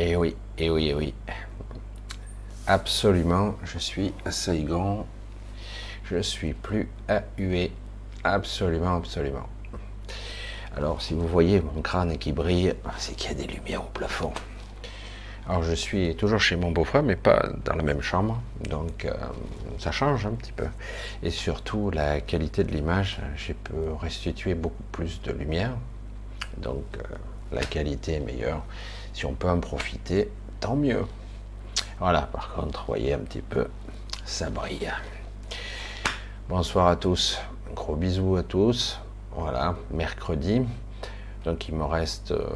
Et eh oui, et eh oui, et eh oui. Absolument, je suis à Saigon. Je suis plus à huer. Absolument, absolument. Alors, si vous voyez mon crâne qui brille, c'est qu'il y a des lumières au plafond. Alors, je suis toujours chez mon beau-frère, mais pas dans la même chambre. Donc, euh, ça change un petit peu. Et surtout, la qualité de l'image, je peux restituer beaucoup plus de lumière. Donc, euh, la qualité est meilleure. Si on peut en profiter, tant mieux. Voilà, par contre, voyez un petit peu, ça brille. Bonsoir à tous. gros bisous à tous. Voilà, mercredi. Donc il me reste euh,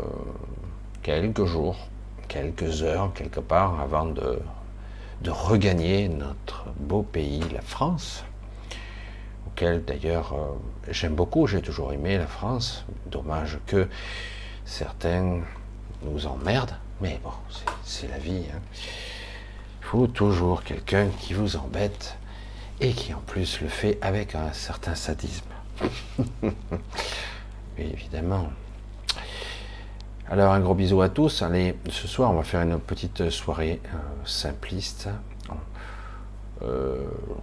quelques jours, quelques heures, quelque part, avant de, regagner notre beau pays, la France, auquel d'ailleurs euh, j'aime beaucoup, j'ai toujours aimé la France. Dommage que certains nous emmerdent, mais bon, c'est la vie. Hein. Il faut toujours quelqu'un qui vous embête et qui en plus le fait avec un certain sadisme. évidemment. Alors un gros bisou à tous. Allez, ce soir on va faire une petite soirée euh, simpliste. Euh,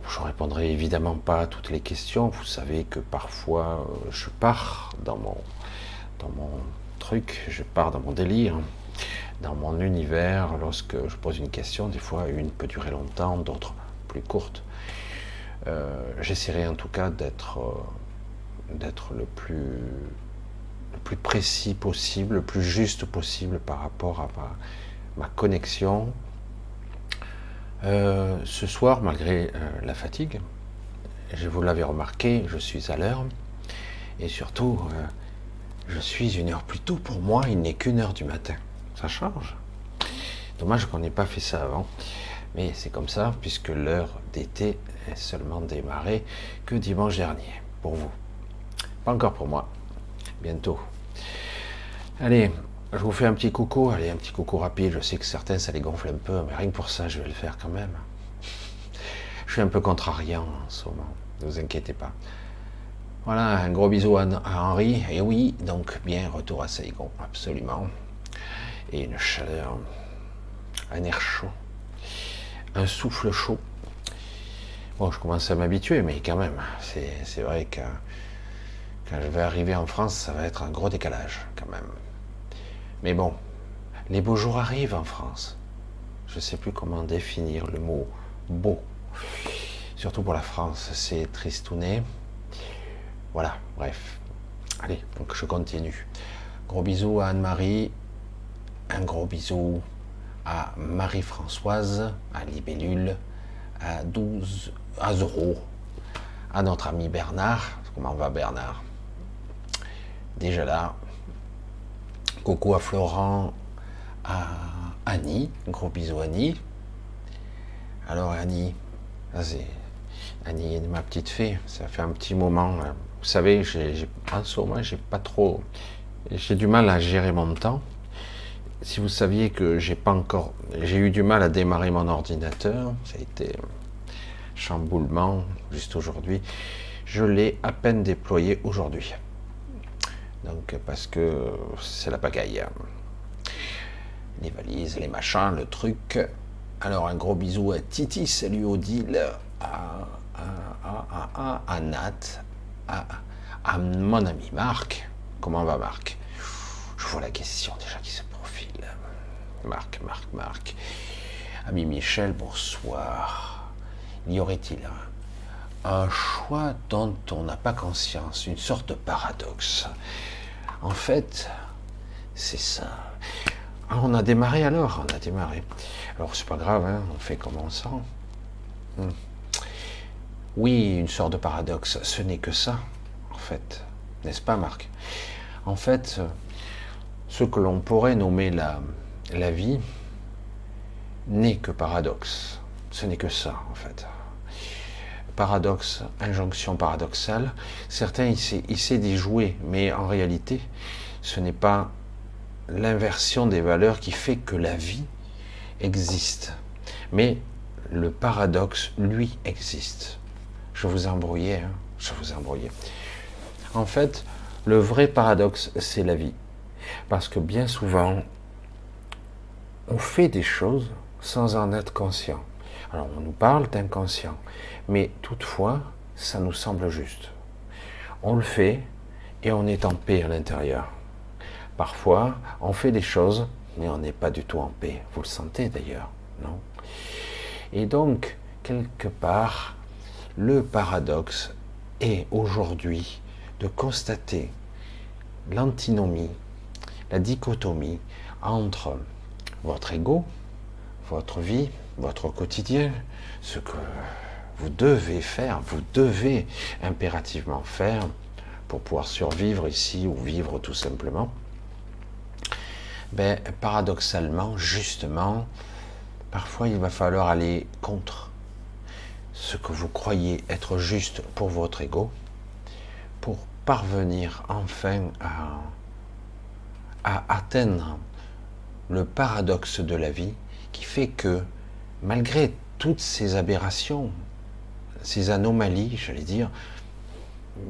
je répondrai évidemment pas à toutes les questions. Vous savez que parfois euh, je pars dans mon, dans mon je pars dans mon délire, dans mon univers. Lorsque je pose une question, des fois une peut durer longtemps, d'autres plus courtes. J'essaierai en tout cas d'être d'être le plus, précis possible, le plus juste possible par rapport à ma, connexion. Euh, ce soir, malgré euh, la fatigue, je vous l'avais remarqué, je suis à l'heure. Et surtout, euh, je suis une heure plus tôt. Pour moi, il n'est qu'une heure du matin. Ça change. Dommage qu'on n'ait pas fait ça avant. Mais c'est comme ça, puisque l'heure d'été est seulement démarrée que dimanche dernier, pour vous. Pas encore pour moi. Bientôt. Allez, je vous fais un petit coucou. Allez, un petit coucou rapide. Je sais que certains, ça les gonfle un peu, mais rien que pour ça, je vais le faire quand même. Je suis un peu contrariant en ce moment. Ne vous inquiétez pas. Voilà, un gros bisou à, Henri. Et oui, donc bien, retour à Saigon, absolument. Et une chaleur, un air chaud, un souffle chaud. Bon, je commence à m'habituer, mais quand même, c'est vrai que quand je vais arriver en France, ça va être un gros décalage quand même. Mais bon, les beaux jours arrivent en France. Je ne sais plus comment définir le mot beau. Surtout pour la France, c'est tristouné. Voilà, bref. Allez, donc je continue. Gros bisous à Anne-Marie. Un gros bisou à Marie-Françoise, à Libellule, à 12, à Zoro, à notre ami Bernard. Comment va Bernard? Déjà là. Coucou à Florent, à Annie, gros bisous Annie. Alors Annie, Annie, ma petite fille, ça fait un petit moment. Vous savez, en ce moment, j'ai pas trop, j'ai du mal à gérer mon temps. Si vous saviez que j'ai pas encore, j'ai eu du mal à démarrer mon ordinateur, ça a été chamboulement juste aujourd'hui. Je l'ai à peine déployé aujourd'hui. Donc, parce que c'est la pagaille. Les valises, les machins, le truc. Alors, un gros bisou à Titi, salut Odile, à, à, à, à, Nat, à, mon ami Marc. Comment va Marc? Je vois la question déjà qui se profile. Marc, Marc, Marc. Ami Michel, bonsoir. Y aurait-il un choix dont on n'a pas conscience, une sorte de paradoxe? En fait, c'est ça. Ah, on a démarré alors, on a démarré. Alors c'est pas grave, hein, on fait comme on sent. Hmm. Oui, une sorte de paradoxe, ce n'est que ça, en fait. N'est-ce pas, Marc? En fait, ce que l'on pourrait nommer la, vie n'est que paradoxe. Ce n'est que ça, en fait paradoxe, injonction paradoxale. Certains essaient d'y jouer, mais en réalité, ce n'est pas l'inversion des valeurs qui fait que la vie existe. Mais le paradoxe, lui, existe. Je vous ai embrouillé, hein je vous ai embrouillé. En fait, le vrai paradoxe, c'est la vie. Parce que bien souvent, on fait des choses sans en être conscient. Alors on nous parle d'inconscient, mais toutefois, ça nous semble juste. On le fait et on est en paix à l'intérieur. Parfois, on fait des choses, mais on n'est pas du tout en paix. Vous le sentez d'ailleurs, non? Et donc, quelque part, le paradoxe est aujourd'hui de constater l'antinomie, la dichotomie entre votre ego, votre vie, votre quotidien, ce que vous devez faire, vous devez impérativement faire pour pouvoir survivre ici ou vivre tout simplement, ben, paradoxalement, justement, parfois il va falloir aller contre ce que vous croyez être juste pour votre ego, pour parvenir enfin à, atteindre le paradoxe de la vie qui fait que malgré toutes ces aberrations, ces anomalies, j'allais dire,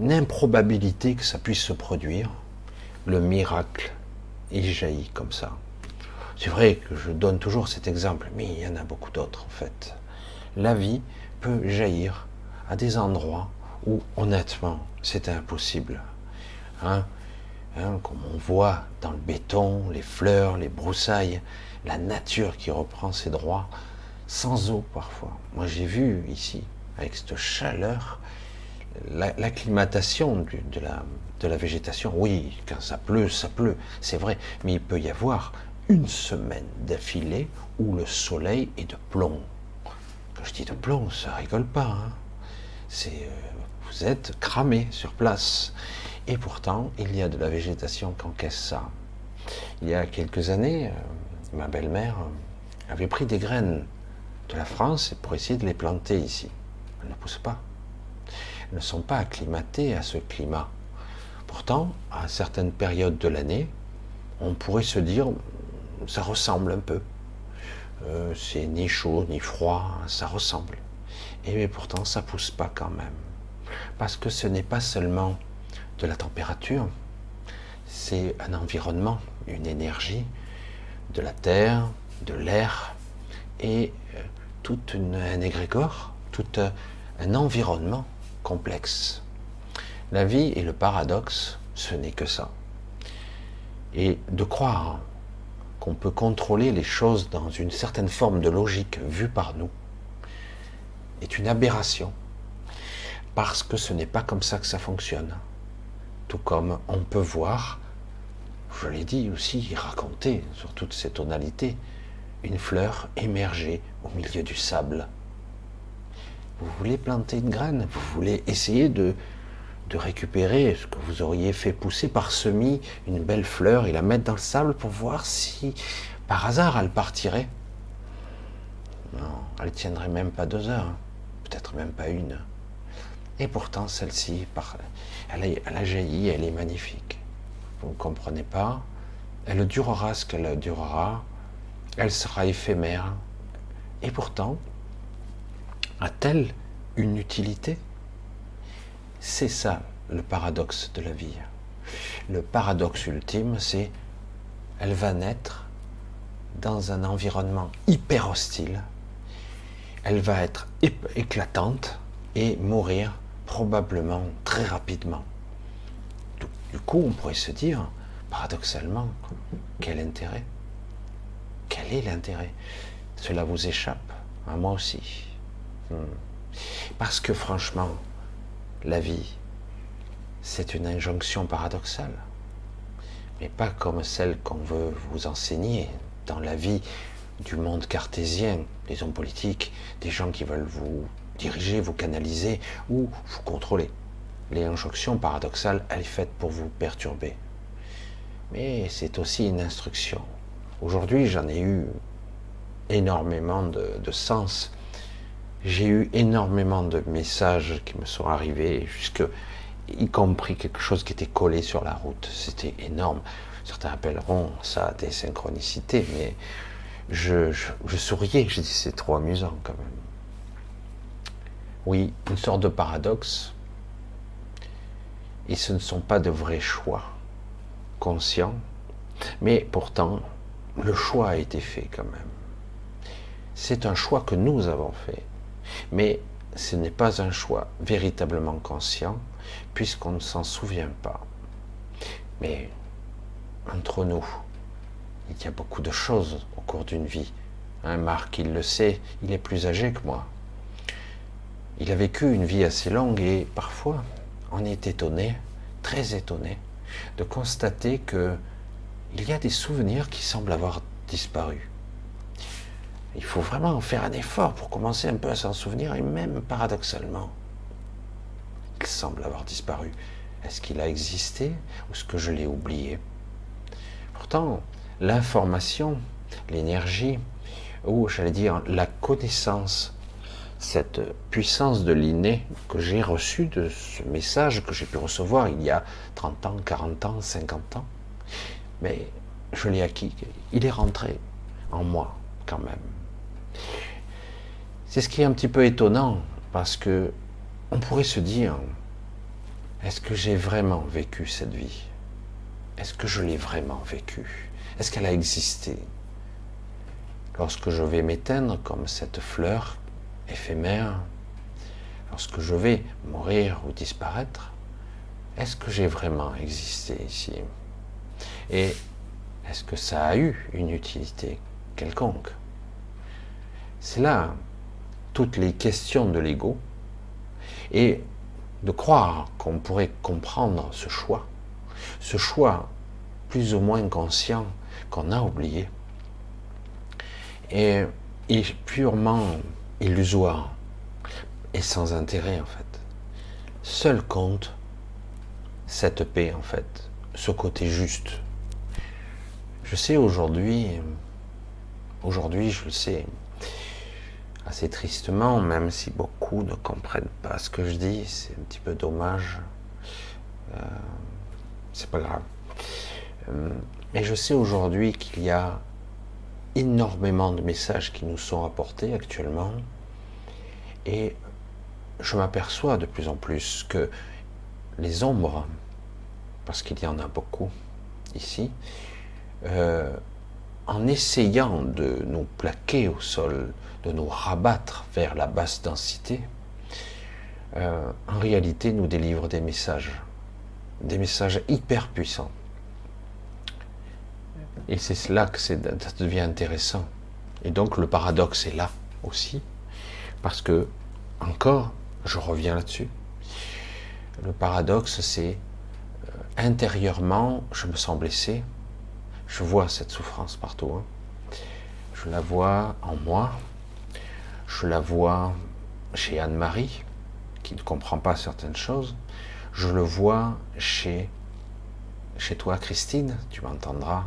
une improbabilité que ça puisse se produire, le miracle, il jaillit comme ça. C'est vrai que je donne toujours cet exemple, mais il y en a beaucoup d'autres en fait. La vie peut jaillir à des endroits où honnêtement c'est impossible. Hein hein, comme on voit dans le béton, les fleurs, les broussailles, la nature qui reprend ses droits, sans eau parfois. Moi j'ai vu ici, avec cette chaleur, l'acclimatation de, la, de la végétation. Oui, quand ça pleut, ça pleut, c'est vrai, mais il peut y avoir une semaine d'affilée où le soleil est de plomb. Je dis de plomb, ça rigole pas. Hein. Euh, vous êtes cramé sur place. Et pourtant, il y a de la végétation qui encaisse ça. Il y a quelques années, euh, ma belle-mère euh, avait pris des graines de la France pour essayer de les planter ici. Elles ne poussent pas. Elles ne sont pas acclimatées à ce climat. Pourtant, à certaines périodes de l'année, on pourrait se dire, ça ressemble un peu. Euh, c'est ni chaud ni froid, ça ressemble. Et mais pourtant, ça pousse pas quand même. Parce que ce n'est pas seulement de la température, c'est un environnement, une énergie, de la terre, de l'air et euh, tout un égrégore, tout un environnement complexe. La vie et le paradoxe, ce n'est que ça. Et de croire qu'on peut contrôler les choses dans une certaine forme de logique vue par nous est une aberration. Parce que ce n'est pas comme ça que ça fonctionne. Tout comme on peut voir, je l'ai dit aussi, raconter sur toutes ces tonalités, une fleur émerger au milieu du sable. Vous voulez planter une graine, vous voulez essayer de, de récupérer ce que vous auriez fait pousser par semis, une belle fleur, et la mettre dans le sable pour voir si par hasard elle partirait. Non, elle tiendrait même pas deux heures, peut-être même pas une. Et pourtant, celle-ci, elle, elle a jailli, elle est magnifique. Vous ne comprenez pas Elle durera ce qu'elle durera, elle sera éphémère. Et pourtant, a-t-elle une utilité? C'est ça le paradoxe de la vie. Le paradoxe ultime, c'est elle va naître dans un environnement hyper hostile, elle va être éclatante et mourir probablement très rapidement. Du coup, on pourrait se dire, paradoxalement, quel intérêt? Quel est l'intérêt? Cela vous échappe, à moi aussi. Hmm. Parce que franchement, la vie, c'est une injonction paradoxale, mais pas comme celle qu'on veut vous enseigner dans la vie du monde cartésien, des hommes politiques, des gens qui veulent vous diriger, vous canaliser ou vous contrôler. Les injonctions paradoxales, elle est faite pour vous perturber. Mais c'est aussi une instruction. Aujourd'hui, j'en ai eu énormément de sens j'ai eu énormément de messages qui me sont arrivés, jusque, y compris quelque chose qui était collé sur la route. C'était énorme. Certains appelleront ça des synchronicités, mais je, souriais. Je dis c'est trop amusant quand même. Oui, une sorte de paradoxe. Et ce ne sont pas de vrais choix conscients, mais pourtant, le choix a été fait quand même. C'est un choix que nous avons fait. Mais ce n'est pas un choix véritablement conscient, puisqu'on ne s'en souvient pas. Mais entre nous, il y a beaucoup de choses au cours d'une vie. Un Marc, il le sait, il est plus âgé que moi. Il a vécu une vie assez longue et parfois on est étonné, très étonné, de constater que il y a des souvenirs qui semblent avoir disparu. Il faut vraiment faire un effort pour commencer un peu à s'en souvenir et même paradoxalement, il semble avoir disparu. Est-ce qu'il a existé ou est-ce que je l'ai oublié? Pourtant, l'information, l'énergie, ou j'allais dire la connaissance, cette puissance de l'inné que j'ai reçue de ce message que j'ai pu recevoir il y a 30 ans, 40 ans, 50 ans, mais je l'ai acquis, il est rentré en moi même. C'est ce qui est un petit peu étonnant parce que on pourrait se dire est-ce que j'ai vraiment vécu cette vie? Est-ce que je l'ai vraiment vécue Est-ce qu'elle a existé? Lorsque je vais m'éteindre comme cette fleur éphémère, lorsque je vais mourir ou disparaître, est-ce que j'ai vraiment existé ici? Et est-ce que ça a eu une utilité quelconque? C'est là toutes les questions de l'ego et de croire qu'on pourrait comprendre ce choix, ce choix plus ou moins conscient qu'on a oublié, est purement illusoire et sans intérêt en fait. Seul compte cette paix en fait, ce côté juste. Je sais aujourd'hui, aujourd'hui je le sais, assez tristement, même si beaucoup ne comprennent pas ce que je dis, c'est un petit peu dommage. Euh, c'est pas grave. Euh, mais je sais aujourd'hui qu'il y a énormément de messages qui nous sont apportés actuellement, et je m'aperçois de plus en plus que les ombres, parce qu'il y en a beaucoup ici, euh, en essayant de nous plaquer au sol, de nous rabattre vers la basse densité, euh, en réalité nous délivre des messages, des messages hyper puissants. Et c'est là que ça devient intéressant. Et donc le paradoxe est là aussi, parce que, encore, je reviens là-dessus, le paradoxe c'est euh, intérieurement, je me sens blessé, je vois cette souffrance partout, hein. je la vois en moi, je la vois chez Anne-Marie, qui ne comprend pas certaines choses. Je le vois chez, toi, Christine, tu m'entendras.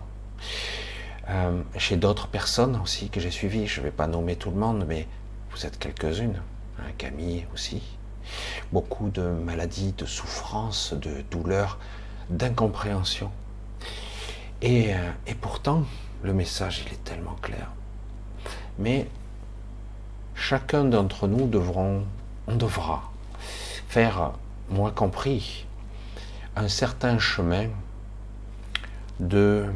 Euh, chez d'autres personnes aussi que j'ai suivies. Je ne vais pas nommer tout le monde, mais vous êtes quelques-unes. Hein, Camille aussi. Beaucoup de maladies, de souffrances, de douleurs, d'incompréhension. Et, euh, et pourtant, le message, il est tellement clair. Mais chacun d'entre nous devront, on devra faire, moi compris, un certain chemin de,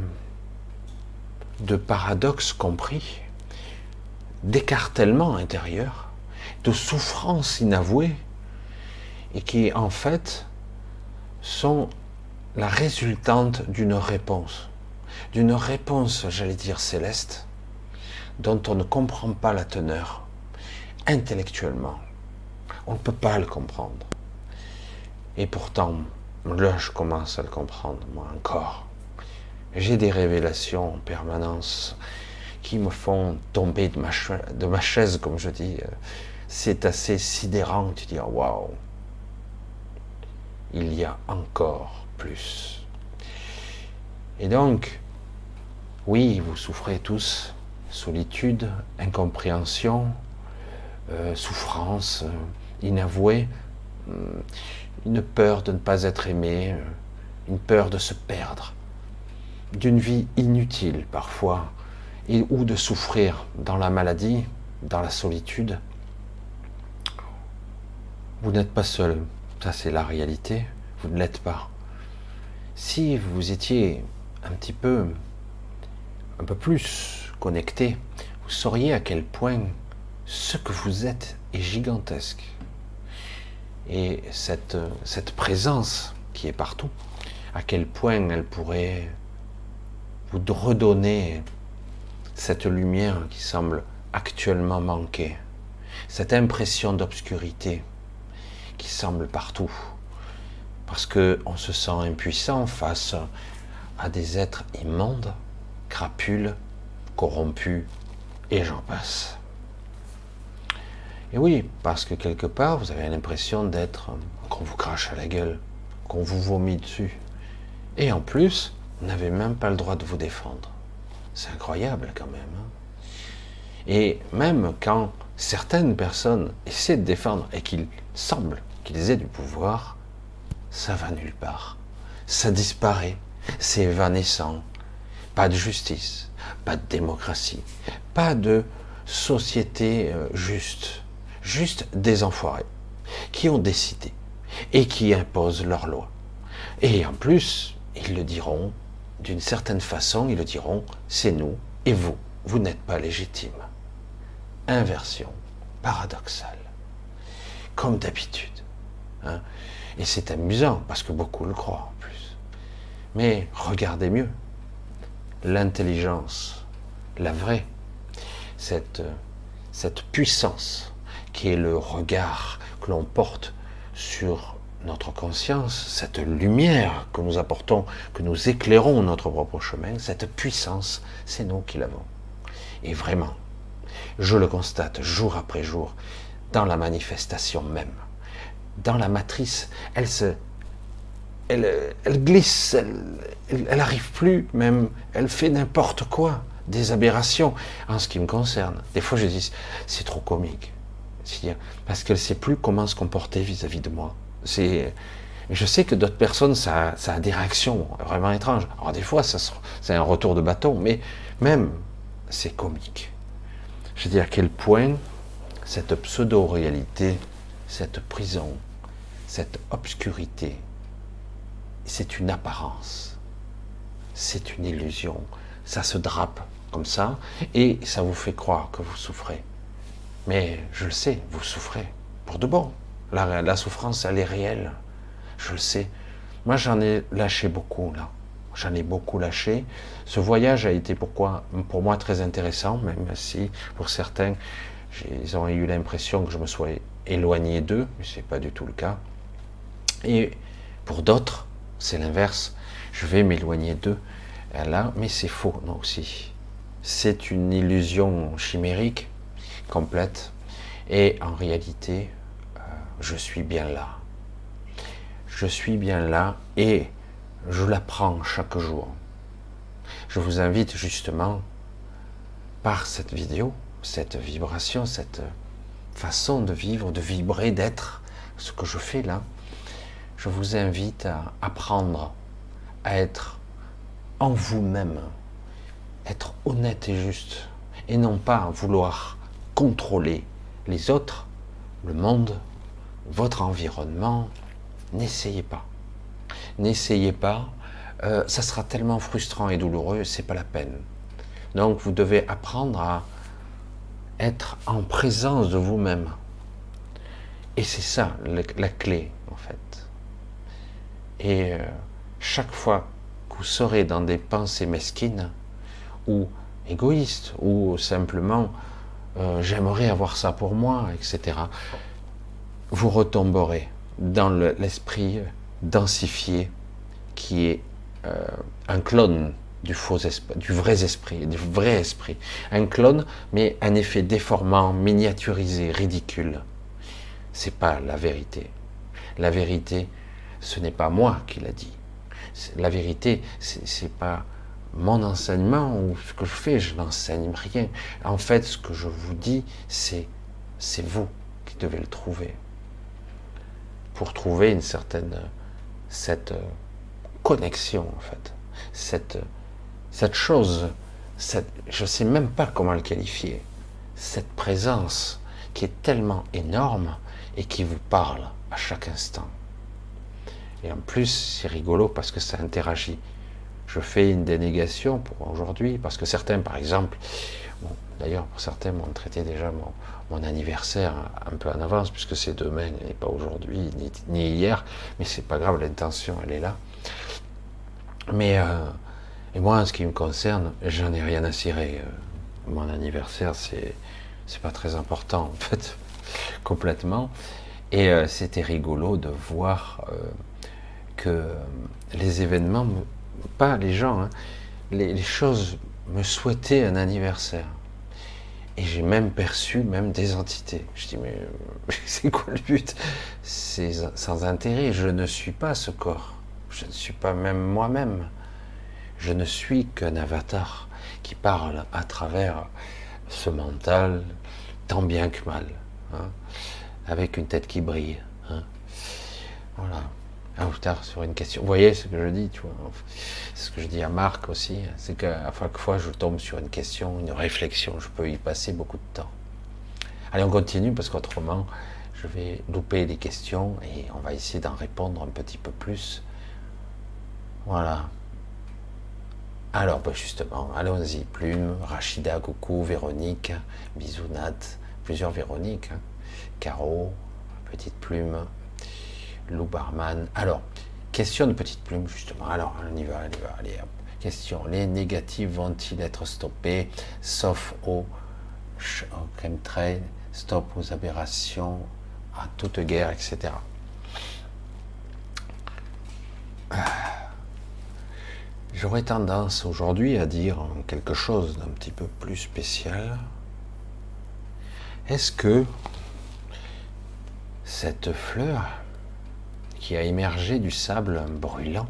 de paradoxe compris, d'écartèlement intérieur, de souffrance inavouée, et qui en fait sont la résultante d'une réponse, d'une réponse, j'allais dire céleste, dont on ne comprend pas la teneur, intellectuellement. On ne peut pas le comprendre. Et pourtant, là, je commence à le comprendre, moi encore. J'ai des révélations en permanence qui me font tomber de ma, de ma chaise, comme je dis. C'est assez sidérant. Tu dis, waouh, il y a encore plus. Et donc, oui, vous souffrez tous solitude, incompréhension, euh, souffrance euh, inavouée, euh, une peur de ne pas être aimé, une peur de se perdre, d'une vie inutile parfois, et, ou de souffrir dans la maladie, dans la solitude. Vous n'êtes pas seul, ça c'est la réalité, vous ne l'êtes pas. Si vous étiez un petit peu un peu plus connecté, vous sauriez à quel point ce que vous êtes est gigantesque. Et cette, cette présence qui est partout, à quel point elle pourrait vous redonner cette lumière qui semble actuellement manquer, cette impression d'obscurité qui semble partout, parce que on se sent impuissant face à des êtres immondes, crapules, corrompus, et j'en passe. Et oui, parce que quelque part, vous avez l'impression d'être qu'on vous crache à la gueule, qu'on vous vomit dessus. Et en plus, vous n'avez même pas le droit de vous défendre. C'est incroyable quand même. Hein. et même quand certaines personnes essaient de défendre et qu'il semble qu'ils aient du pouvoir, ça va nulle part. Ça disparaît. C'est évanescent. Pas de justice, pas de démocratie, pas de société euh, juste. Juste des enfoirés qui ont décidé et qui imposent leurs lois. Et en plus, ils le diront, d'une certaine façon, ils le diront, c'est nous et vous, vous n'êtes pas légitime. Inversion paradoxale, comme d'habitude. Hein. Et c'est amusant parce que beaucoup le croient en plus. Mais regardez mieux. L'intelligence, la vraie, cette, cette puissance qui est le regard que l'on porte sur notre conscience, cette lumière que nous apportons, que nous éclairons notre propre chemin, cette puissance, c'est nous qui l'avons. Et vraiment, je le constate jour après jour, dans la manifestation même, dans la matrice, elle se, elle, glisse, elle, elle, arrive plus même, elle fait n'importe quoi, des aberrations en ce qui me concerne. Des fois, je dis, c'est trop comique, parce qu'elle sait plus comment se comporter vis-à-vis de moi. C'est, je sais que d'autres personnes, ça, ça, a des réactions vraiment étranges. Alors des fois, c'est un retour de bâton, mais même, c'est comique. Je dis à quel point cette pseudo-réalité, cette prison, cette obscurité, c'est une apparence, c'est une illusion. Ça se drape comme ça et ça vous fait croire que vous souffrez. Mais je le sais, vous souffrez pour de bon. La, la souffrance, elle est réelle. Je le sais. Moi, j'en ai lâché beaucoup là. J'en ai beaucoup lâché. Ce voyage a été pourquoi, pour moi très intéressant, même si pour certains, ils ont eu l'impression que je me sois éloigné d'eux, mais ce n'est pas du tout le cas. Et pour d'autres, c'est l'inverse. Je vais m'éloigner d'eux. Là, mais c'est faux, non aussi. C'est une illusion chimérique complète. Et en réalité, euh, je suis bien là. Je suis bien là et je l'apprends chaque jour. Je vous invite justement, par cette vidéo, cette vibration, cette façon de vivre, de vibrer, d'être, ce que je fais là, je vous invite à apprendre à être en vous-même, être honnête et juste, et non pas vouloir contrôler les autres, le monde, votre environnement. N'essayez pas. N'essayez pas. Euh, ça sera tellement frustrant et douloureux, c'est pas la peine. Donc vous devez apprendre à être en présence de vous-même. Et c'est ça la clé, en fait. Et euh, chaque fois que vous serez dans des pensées mesquines, ou égoïstes, ou simplement euh, j'aimerais avoir ça pour moi, etc. Vous retomberez dans l'esprit densifié qui est euh, un clone du du vrai esprit, du vrai esprit. Un clone, mais un effet déformant, miniaturisé, ridicule. C'est pas la vérité. La vérité, ce n'est pas moi qui l'a dit. La vérité, c'est pas mon enseignement ou ce que je fais, je n'enseigne rien. En fait, ce que je vous dis, c'est c'est vous qui devez le trouver pour trouver une certaine cette connexion en fait, cette cette chose, cette, je ne sais même pas comment le qualifier, cette présence qui est tellement énorme et qui vous parle à chaque instant. Et en plus, c'est rigolo parce que ça interagit je fais une dénégation pour aujourd'hui, parce que certains, par exemple, d'ailleurs pour certains m'ont traité déjà mon, anniversaire un peu en avance, puisque c'est demain et pas aujourd'hui, ni, hier, mais c'est pas grave, l'intention elle est là. Mais euh, et moi, en ce qui me concerne, j'en ai rien à cirer. Euh, mon anniversaire, c'est c'est pas très important en fait, complètement. Et euh, c'était rigolo de voir que les événements, pas les gens, hein, les, choses me souhaitaient un anniversaire. Et j'ai même perçu même des entités. Je dis, mais c'est quoi le but? C'est sans intérêt. Je ne suis pas ce corps. Je ne suis pas même moi-même. Je ne suis qu'un avatar qui parle à travers ce mental, tant bien que mal, hein, avec une tête qui brille. Hein. Voilà un ou tard sur une question. Vous voyez ce que je dis, tu vois. Ce que je dis à Marc aussi, c'est qu'à chaque fois je tombe sur une question, une réflexion, je peux y passer beaucoup de temps. Allez, on continue parce qu'autrement, je vais louper des questions et on va essayer d'en répondre un petit peu plus. Voilà. Alors, bah, justement, allons-y. Plume, Rachida, coucou, Véronique, Bisounat, plusieurs Véroniques, hein. Caro, Petite Plume, Lou Barman. Alors, question de petite plume, justement. Alors, on y va, on y va. Allez, Question. Les négatifs vont-ils être stoppés, sauf au, stop aux aberrations, à toute guerre, etc. Ah. J'aurais tendance aujourd'hui à dire quelque chose d'un petit peu plus spécial. Est-ce que cette fleur qui a émergé du sable brûlant,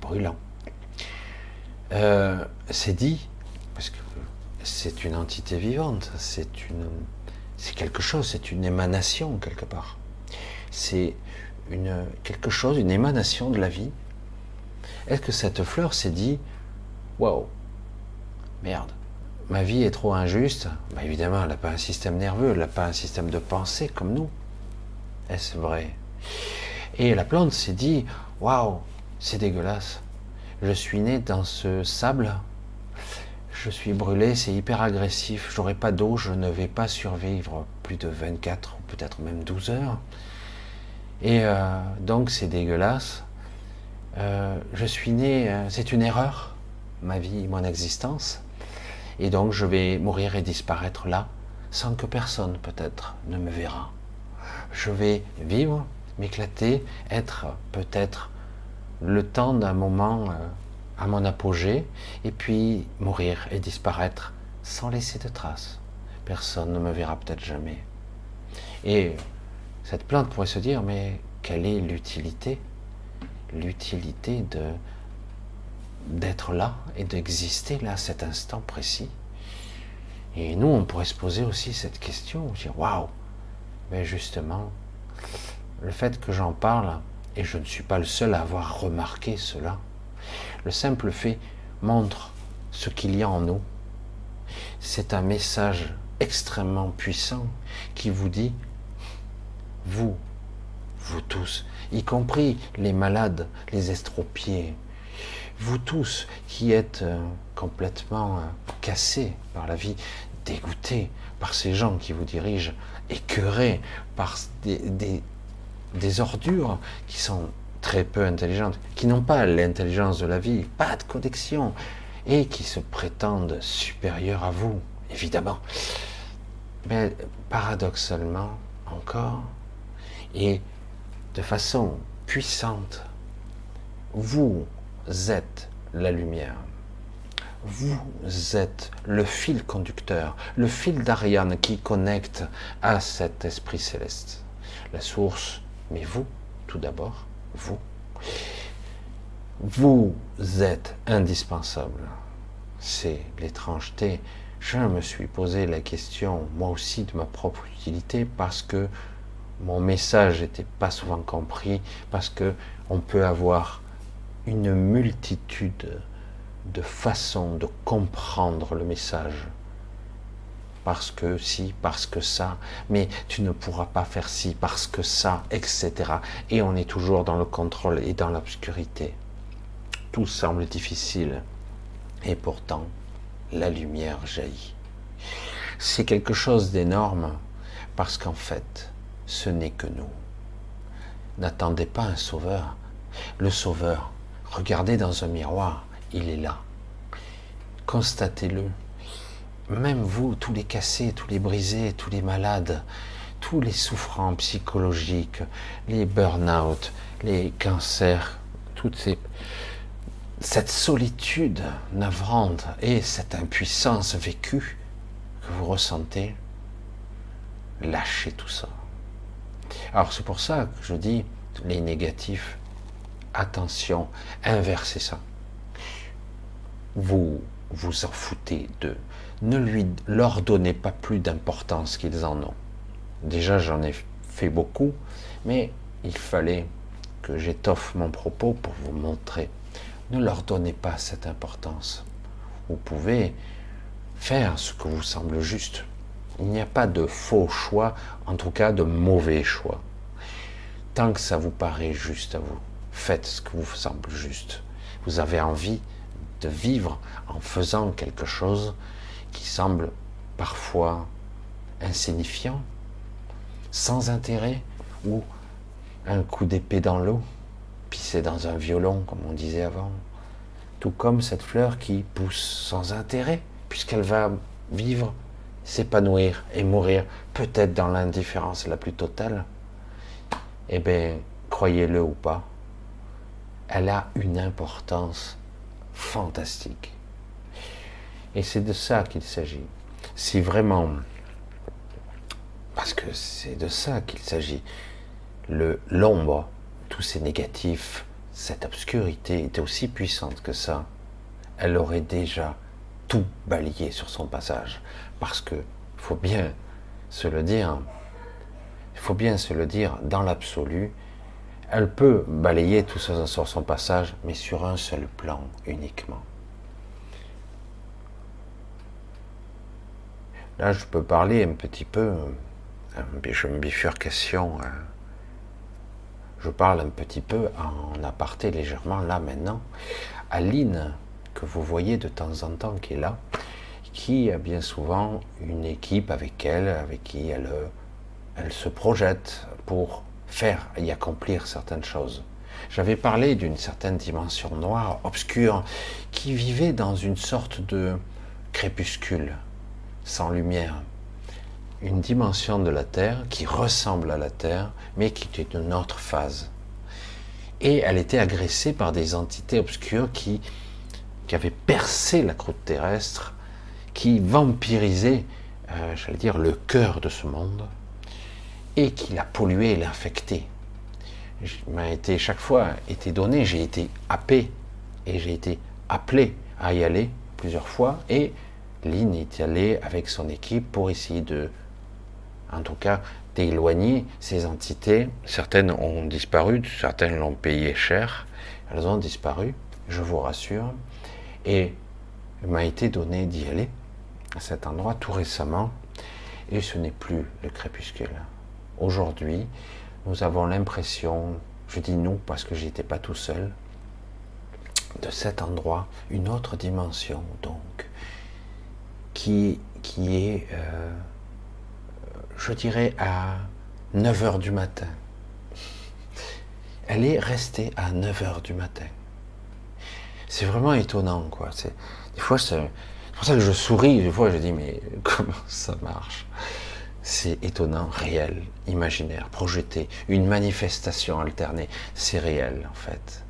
brûlant. Euh, c'est dit, parce que c'est une entité vivante, c'est une, c'est quelque chose, c'est une émanation quelque part. C'est une quelque chose, une émanation de la vie. Est-ce que cette fleur s'est dit, waouh, merde, ma vie est trop injuste? Bah, Évidemment, elle n'a pas un système nerveux, elle n'a pas un système de pensée comme nous. Est-ce vrai? Et la plante s'est dit Waouh, c'est dégueulasse. Je suis né dans ce sable. Je suis brûlé, c'est hyper agressif. J'aurai pas d'eau, je ne vais pas survivre plus de 24 ou peut-être même 12 heures. Et euh, donc c'est dégueulasse. Euh, je suis né, euh, c'est une erreur, ma vie, mon existence. Et donc je vais mourir et disparaître là, sans que personne peut-être ne me verra. Je vais vivre m'éclater, être peut-être le temps d'un moment euh, à mon apogée, et puis mourir et disparaître sans laisser de traces. Personne ne me verra peut-être jamais. Et cette plante pourrait se dire, mais quelle est l'utilité? L'utilité de d'être là et d'exister là cet instant précis. Et nous, on pourrait se poser aussi cette question, dire waouh, mais justement, le fait que j'en parle, et je ne suis pas le seul à avoir remarqué cela, le simple fait montre ce qu'il y a en nous. C'est un message extrêmement puissant qui vous dit, vous, vous tous, y compris les malades, les estropiés, vous tous qui êtes euh, complètement euh, cassés par la vie, dégoûtés par ces gens qui vous dirigent, écœurés par des, des ordures qui sont très peu intelligentes, qui n'ont pas l'intelligence de la vie, pas de connexion, et qui se prétendent supérieurs à vous, évidemment. Mais paradoxalement, encore, et de façon puissante, vous êtes la lumière. Vous êtes le fil conducteur, le fil d'Ariane qui connecte à cet esprit céleste, la source mais vous, tout d'abord, vous, vous êtes indispensable. C'est l'étrangeté. Je me suis posé la question, moi aussi, de ma propre utilité parce que mon message n'était pas souvent compris, parce que on peut avoir une multitude de façons de comprendre le message parce que si, parce que ça, mais tu ne pourras pas faire ci, parce que ça, etc. Et on est toujours dans le contrôle et dans l'obscurité. tout semble difficile. Et pourtant, la lumière jaillit. C'est quelque chose d'énorme parce qu'en fait, ce n'est que nous. N'attendez pas un sauveur. Le sauveur, regardez dans un miroir, il est là. Constatez-le. Même vous, tous les cassés, tous les brisés, tous les malades, tous les souffrants psychologiques, les burn-out, les cancers, toutes ces, cette solitude navrante et cette impuissance vécue que vous ressentez, lâchez tout ça. Alors c'est pour ça que je dis les négatifs, attention, inversez ça. Vous vous en foutez d'eux. Ne lui, leur donnez pas plus d'importance qu'ils en ont. Déjà, j'en ai fait beaucoup, mais il fallait que j'étoffe mon propos pour vous montrer. Ne leur donnez pas cette importance. Vous pouvez faire ce que vous semble juste. Il n'y a pas de faux choix, en tout cas de mauvais choix. Tant que ça vous paraît juste à vous, faites ce que vous semble juste. Vous avez envie de vivre en faisant quelque chose qui semble parfois insignifiant, sans intérêt, ou un coup d'épée dans l'eau, pisser dans un violon, comme on disait avant. Tout comme cette fleur qui pousse sans intérêt, puisqu'elle va vivre, s'épanouir et mourir, peut-être dans l'indifférence la plus totale. Eh bien, croyez-le ou pas, elle a une importance fantastique. Et c'est de ça qu'il s'agit. Si vraiment, parce que c'est de ça qu'il s'agit, l'ombre, tous ces négatifs, cette obscurité était aussi puissante que ça, elle aurait déjà tout balayé sur son passage. Parce que, faut bien se le dire, il faut bien se le dire, dans l'absolu, elle peut balayer tout ça sur son passage, mais sur un seul plan uniquement. Là, je peux parler un petit peu, une bifurcation. Hein. Je parle un petit peu en aparté légèrement là maintenant. Aline, que vous voyez de temps en temps qui est là, qui a bien souvent une équipe avec elle, avec qui elle, elle se projette pour faire et accomplir certaines choses. J'avais parlé d'une certaine dimension noire, obscure, qui vivait dans une sorte de crépuscule, sans lumière. Une dimension de la Terre qui ressemble à la Terre, mais qui était une autre phase. Et elle était agressée par des entités obscures qui, qui avaient percé la croûte terrestre, qui vampirisaient, euh, j'allais dire, le cœur de ce monde, et qui l'a pollué et l'infecté. m'a été chaque fois été donné, j'ai été happé et j'ai été appelé à y aller plusieurs fois et Lynn est allé avec son équipe pour essayer de, en tout cas, d'éloigner ces entités. Certaines ont disparu, certaines l'ont payé cher, elles ont disparu, je vous rassure. Et il m'a été donné d'y aller à cet endroit tout récemment et ce n'est plus le crépuscule. Aujourd'hui, nous avons l'impression, je dis nous parce que j'étais pas tout seul, de cet endroit, une autre dimension donc, qui, qui est, euh, je dirais, à 9 heures du matin. Elle est restée à 9 heures du matin. C'est vraiment étonnant, quoi. Des fois, c'est pour ça que je souris, des fois je dis, mais comment ça marche? C'est étonnant, réel, imaginaire, projeté, une manifestation alternée, c'est réel en fait.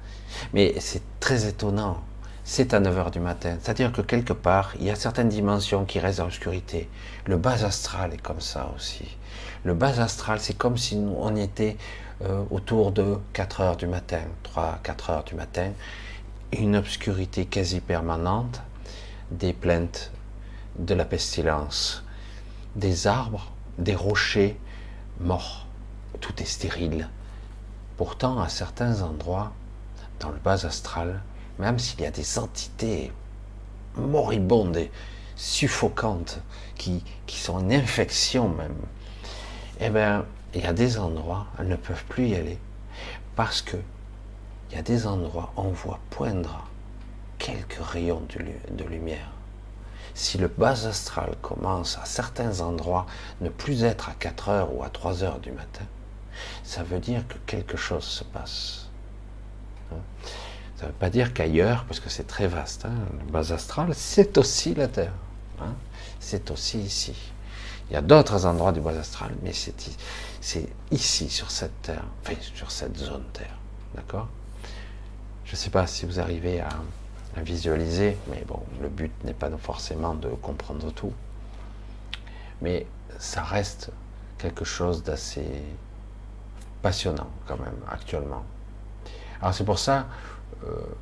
Mais c'est très étonnant, c'est à 9h du matin, c'est-à-dire que quelque part, il y a certaines dimensions qui restent dans l'obscurité. Le bas astral est comme ça aussi. Le bas astral, c'est comme si on était euh, autour de 4 heures du matin, 3, 4 heures du matin, une obscurité quasi permanente, des plaintes, de la pestilence, des arbres des rochers morts. Tout est stérile. Pourtant, à certains endroits, dans le bas astral, même s'il y a des entités moribondes et suffocantes qui, sont une infection même, eh bien, il y a des endroits, elles ne peuvent plus y aller. Parce que il y a des endroits où on voit poindre quelques rayons de lumière. Si le bas astral commence à certains endroits ne plus être à 4 heures ou à 3 heures du matin, ça veut dire que quelque chose se passe. Hein? Ça ne veut pas dire qu'ailleurs, parce que c'est très vaste, hein, le bas astral, c'est aussi la Terre. Hein. c'est aussi ici. Il y a d'autres endroits du bas astral, mais c'est ici, sur cette Terre, enfin, sur cette zone Terre. D'accord? Je ne sais pas si vous arrivez à, à visualiser, mais bon, le but n'est pas forcément de comprendre tout. Mais ça reste quelque chose d'assez passionnant quand même actuellement. Alors c'est pour ça, euh,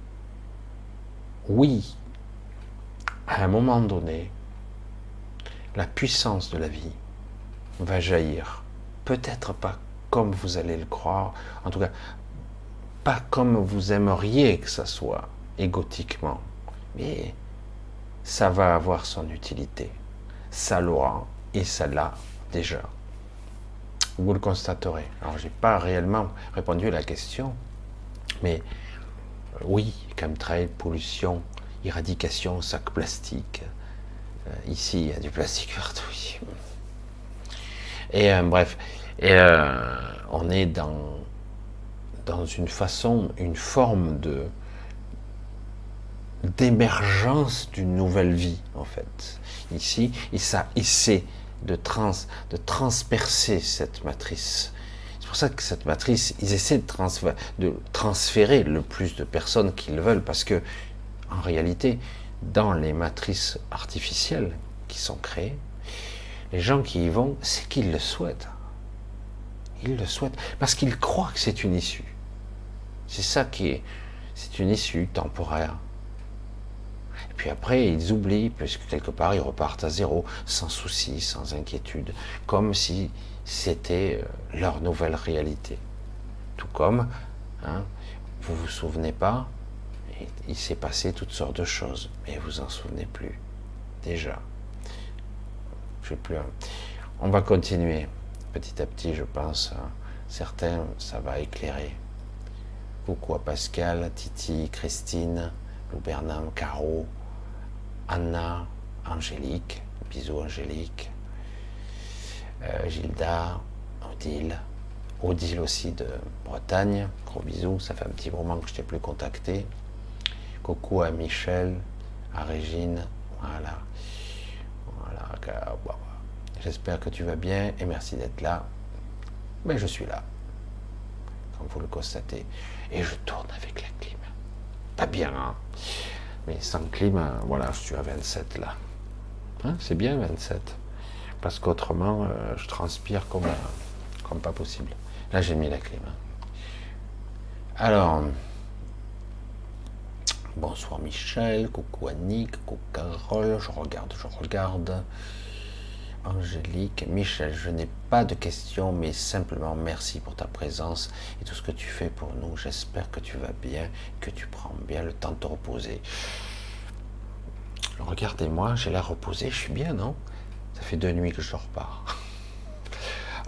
oui, à un moment donné, la puissance de la vie va jaillir. Peut-être pas comme vous allez le croire, en tout cas, pas comme vous aimeriez que ça soit, égotiquement, mais ça va avoir son utilité. Ça l'aura, et ça l'a déjà. Vous le constaterez. Alors, j'ai pas réellement répondu à la question, mais oui, chemtrail, pollution, éradication, sac plastique. Euh, ici, il y a du plastique partout. Et euh, bref, on est dans, dans une façon, une forme de d'émergence d'une nouvelle vie, en fait. Ici, il, ça essaie de, trans, de transpercer cette matrice pour ça que cette matrice, ils essaient de, transférer le plus de personnes qu'ils veulent, parce que, en réalité, dans les matrices artificielles qui sont créées, les gens qui y vont, c'est qu'ils le souhaitent. Ils le souhaitent, parce qu'ils croient que c'est une issue. C'est ça qui est, c'est une issue temporaire. Et puis après, ils oublient, puisque quelque part, ils repartent à zéro, sans souci, sans inquiétude, comme si c'était euh, leur nouvelle réalité. Tout comme, hein, vous vous souvenez pas, il s'est passé toutes sortes de choses, mais vous en souvenez plus. Déjà. Je plus. On va continuer. Petit à petit, je pense. Hein. certains, ça va éclairer. Coucou à Pascal, Titi, Christine, Lou Bernam, Caro, Anna, Angélique. Bisous Angélique. Euh, Gilda, Odile, Odile aussi de Bretagne, gros bisous, ça fait un petit moment que je t'ai plus contacté. Coucou à Michel, à Régine, voilà. Voilà, j'espère que tu vas bien et merci d'être là. Mais je suis là, comme vous le constatez, et je tourne avec la clim. Pas bien, hein mais sans clim, euh, voilà, je suis à 27 là. Hein, c'est bien 27 parce qu'autrement, euh, je transpire comme, comme pas possible. Là, j'ai mis la clim. Alors, bonsoir Michel, coucou Annick, coucou Carole, je regarde, je regarde. Angélique, Michel, je n'ai pas de questions, mais simplement merci pour ta présence et tout ce que tu fais pour nous. J'espère que tu vas bien, que tu prends bien le temps de te reposer. Regardez-moi, j'ai l'air reposé, je suis bien, non? Ça fait deux nuits que je.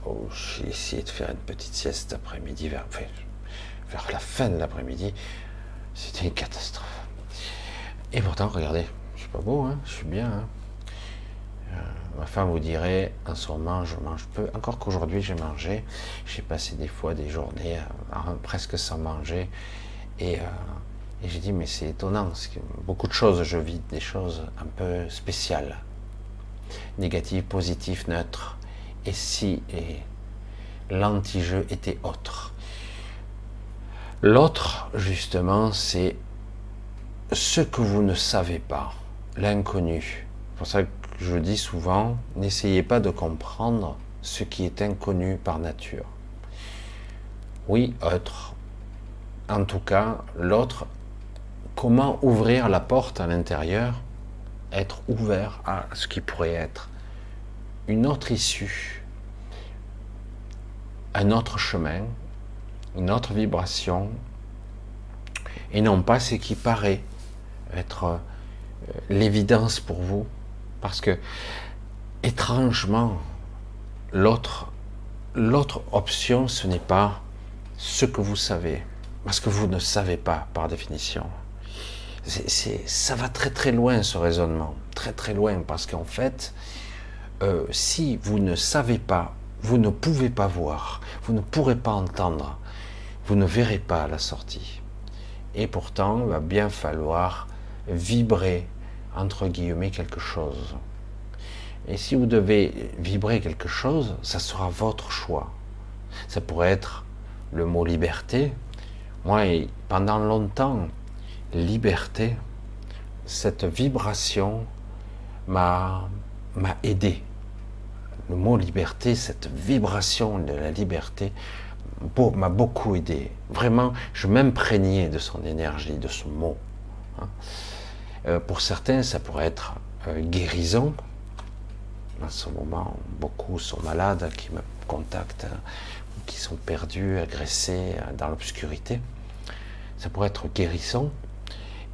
Oh, j'ai essayé de faire une petite sieste après-midi, vers, la fin de l'après-midi. C'était une catastrophe. Et pourtant, regardez, je suis pas beau, hein je suis bien. Hein euh, ma femme vous dirait, en ce moment, je mange peu. Encore qu'aujourd'hui, j'ai mangé. J'ai passé des fois des journées presque sans manger. Et, euh, et j'ai dit, mais c'est étonnant, parce que beaucoup de choses, je vis des choses un peu spéciales négatif, positif, neutre. Et si l'anti-jeu était autre L'autre, justement, c'est ce que vous ne savez pas, l'inconnu. C'est pour ça que je dis souvent, n'essayez pas de comprendre ce qui est inconnu par nature. Oui, autre. En tout cas, l'autre, comment ouvrir la porte à l'intérieur être ouvert à ce qui pourrait être une autre issue, un autre chemin, une autre vibration, et non pas ce qui paraît être euh, l'évidence pour vous, parce que étrangement, l'autre, l'autre option, ce n'est pas ce que vous savez, parce que vous ne savez pas par définition. Ça va très très loin ce raisonnement, très très loin, parce qu'en fait, euh, si vous ne savez pas, vous ne pouvez pas voir, vous ne pourrez pas entendre, vous ne verrez pas la sortie. Et pourtant, il va bien falloir vibrer, entre guillemets, quelque chose. Et si vous devez vibrer quelque chose, ça sera votre choix. Ça pourrait être le mot liberté. Moi, pendant longtemps, liberté, cette vibration m'a aidé. Le mot liberté, cette vibration de la liberté m'a beaucoup aidé. Vraiment, je m'imprégnais de son énergie, de son mot. Hein. Euh, pour certains, ça pourrait être euh, guérison. En ce moment, beaucoup sont malades, qui me contactent, qui sont perdus, agressés dans l'obscurité. Ça pourrait être guérison.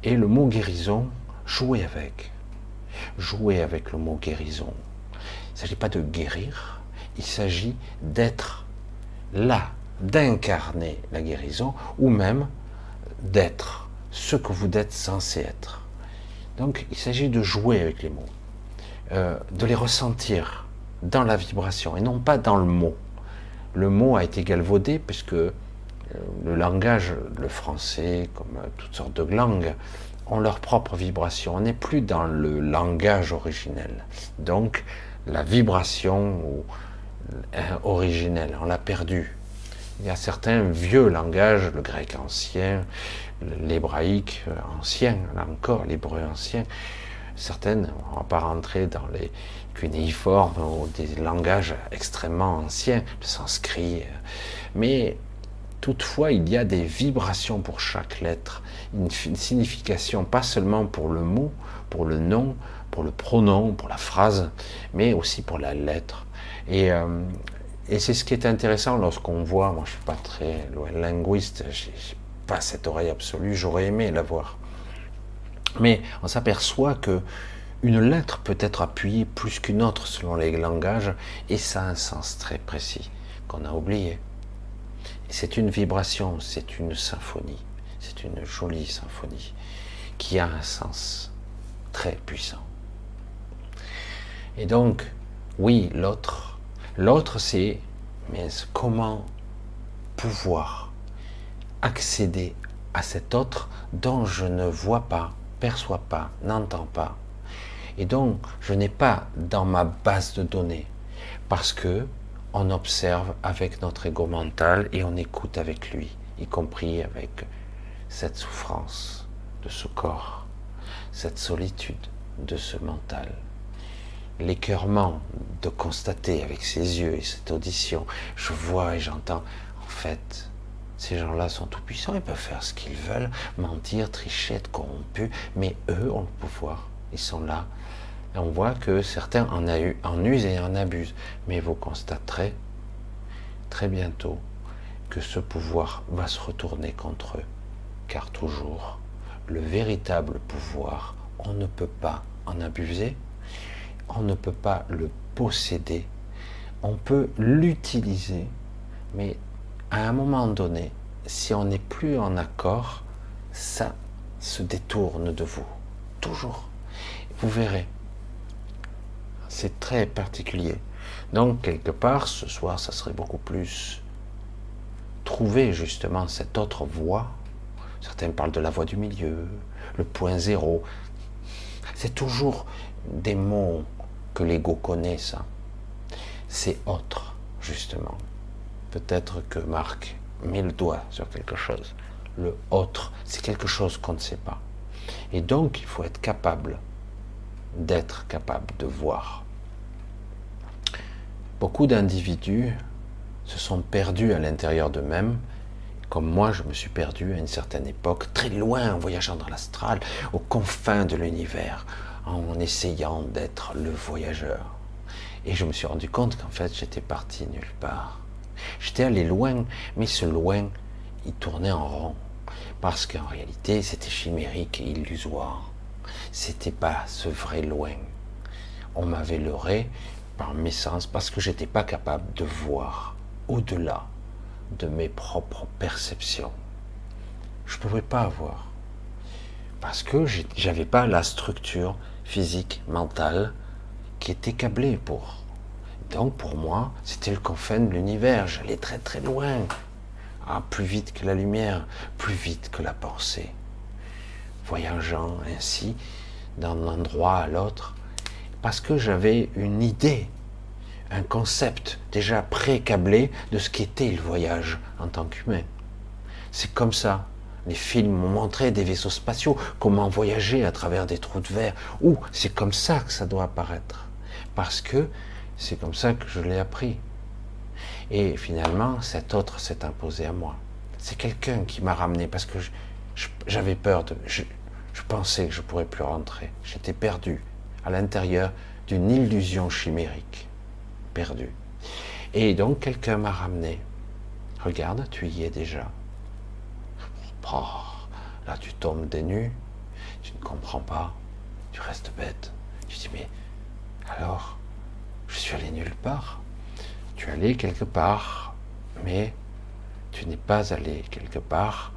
Et le mot guérison, jouer avec. Jouer avec le mot guérison. Il ne s'agit pas de guérir, il s'agit d'être là, d'incarner la guérison, ou même d'être ce que vous êtes censé être. Donc il s'agit de jouer avec les mots, euh, de les ressentir dans la vibration et non pas dans le mot. Le mot a été galvaudé puisque le langage, le français, comme euh, toutes sortes de langues, ont leur propre vibration. On n'est plus dans le langage originel. Donc la vibration originelle, on l'a perdu. Il y a certains vieux langages, le grec ancien, l'hébraïque ancien, là encore, l'hébreu ancien. Certaines, on ne va pas rentrer dans les cunéiformes ou des langages extrêmement anciens, le sanskrit. Mais toutefois, il y a des vibrations pour chaque lettre, une signification, pas seulement pour le mot, pour le nom, pour le pronom, pour la phrase, mais aussi pour la lettre. Et, euh, et c'est ce qui est intéressant lorsqu'on voit, moi je suis pas très linguiste, j'ai pas cette oreille absolue, j'aurais aimé l'avoir. Mais on s'aperçoit que une lettre peut être appuyée plus qu'une autre selon les langages, et ça a un sens très précis qu'on a oublié. C'est une vibration, c'est une symphonie, c'est une jolie symphonie qui a un sens très puissant. Et donc, oui, l'autre, L'autre, c'est mais comment pouvoir accéder à cet autre dont je ne vois pas, perçois pas, n'entends pas. Et donc, je n'ai pas dans ma base de données parce que on observe avec notre ego mental et on écoute avec lui, y compris avec cette souffrance de ce corps, cette solitude de ce mental l'écœurement de constater avec ses yeux et cette audition, je vois et j'entends, en fait, ces gens-là sont tout puissants, ils peuvent faire ce qu'ils veulent, mentir, tricher, être corrompus, mais eux ont le pouvoir, ils sont là. Et on voit que certains en, a eu, en usent et en abusent, mais vous constaterez très bientôt que ce pouvoir va se retourner contre eux, car toujours, le véritable pouvoir, on ne peut pas en abuser, on ne peut pas le posséder, on peut l'utiliser, mais à un moment donné, si on n'est plus en accord, ça se détourne de vous, toujours. Vous verrez, c'est très particulier. Donc, quelque part, ce soir, ça serait beaucoup plus trouver justement cette autre voie. Certains parlent de la voie du milieu, le point zéro. C'est toujours des mots que l'ego connaît, ça. C'est autre, justement. Peut-être que Marc met le doigt sur quelque chose. Le autre, c'est quelque chose qu'on ne sait pas. Et donc, il faut être capable d'être capable de voir. Beaucoup d'individus se sont perdus à l'intérieur d'eux-mêmes, comme moi je me suis perdu à une certaine époque, très loin en voyageant dans l'astral, aux confins de l'univers, en essayant d'être le voyageur. Et je me suis rendu compte qu'en fait, j'étais parti nulle part. J'étais allé loin, mais ce loin, il tournait en rond. Parce qu'en réalité, c'était chimérique et illusoire. C'était pas ce vrai loin. On m'avait leurré par mes sens parce que j'étais pas capable de voir au-delà de mes propres perceptions. Je ne pouvais pas voir Parce que j'avais pas la structure physique, mentale, qui était câblée pour. Donc pour moi, c'était le confin de l'univers. J'allais très très loin. Plus vite que la lumière, plus vite que la pensée. Voyageant ainsi d'un endroit à l'autre, parce que j'avais une idée, un concept déjà pré-câblé de ce qu'était le voyage en tant qu'humain. C'est comme ça. Les films m'ont montré des vaisseaux spatiaux, comment voyager à travers des trous de verre. Ou c'est comme ça que ça doit apparaître. Parce que c'est comme ça que je l'ai appris. Et finalement, cet autre s'est imposé à moi. C'est quelqu'un qui m'a ramené parce que j'avais peur de. Je, pensais que je pourrais plus rentrer. J'étais perdu à l'intérieur d'une illusion chimérique. Perdu. Et donc quelqu'un m'a ramené. Regarde, tu y es déjà. Oh, là, tu tombes des nues. Tu ne comprends pas. Tu restes bête. Tu dis, mais alors, je suis allé nulle part. Tu es allé quelque part, mais tu n'es pas allé quelque part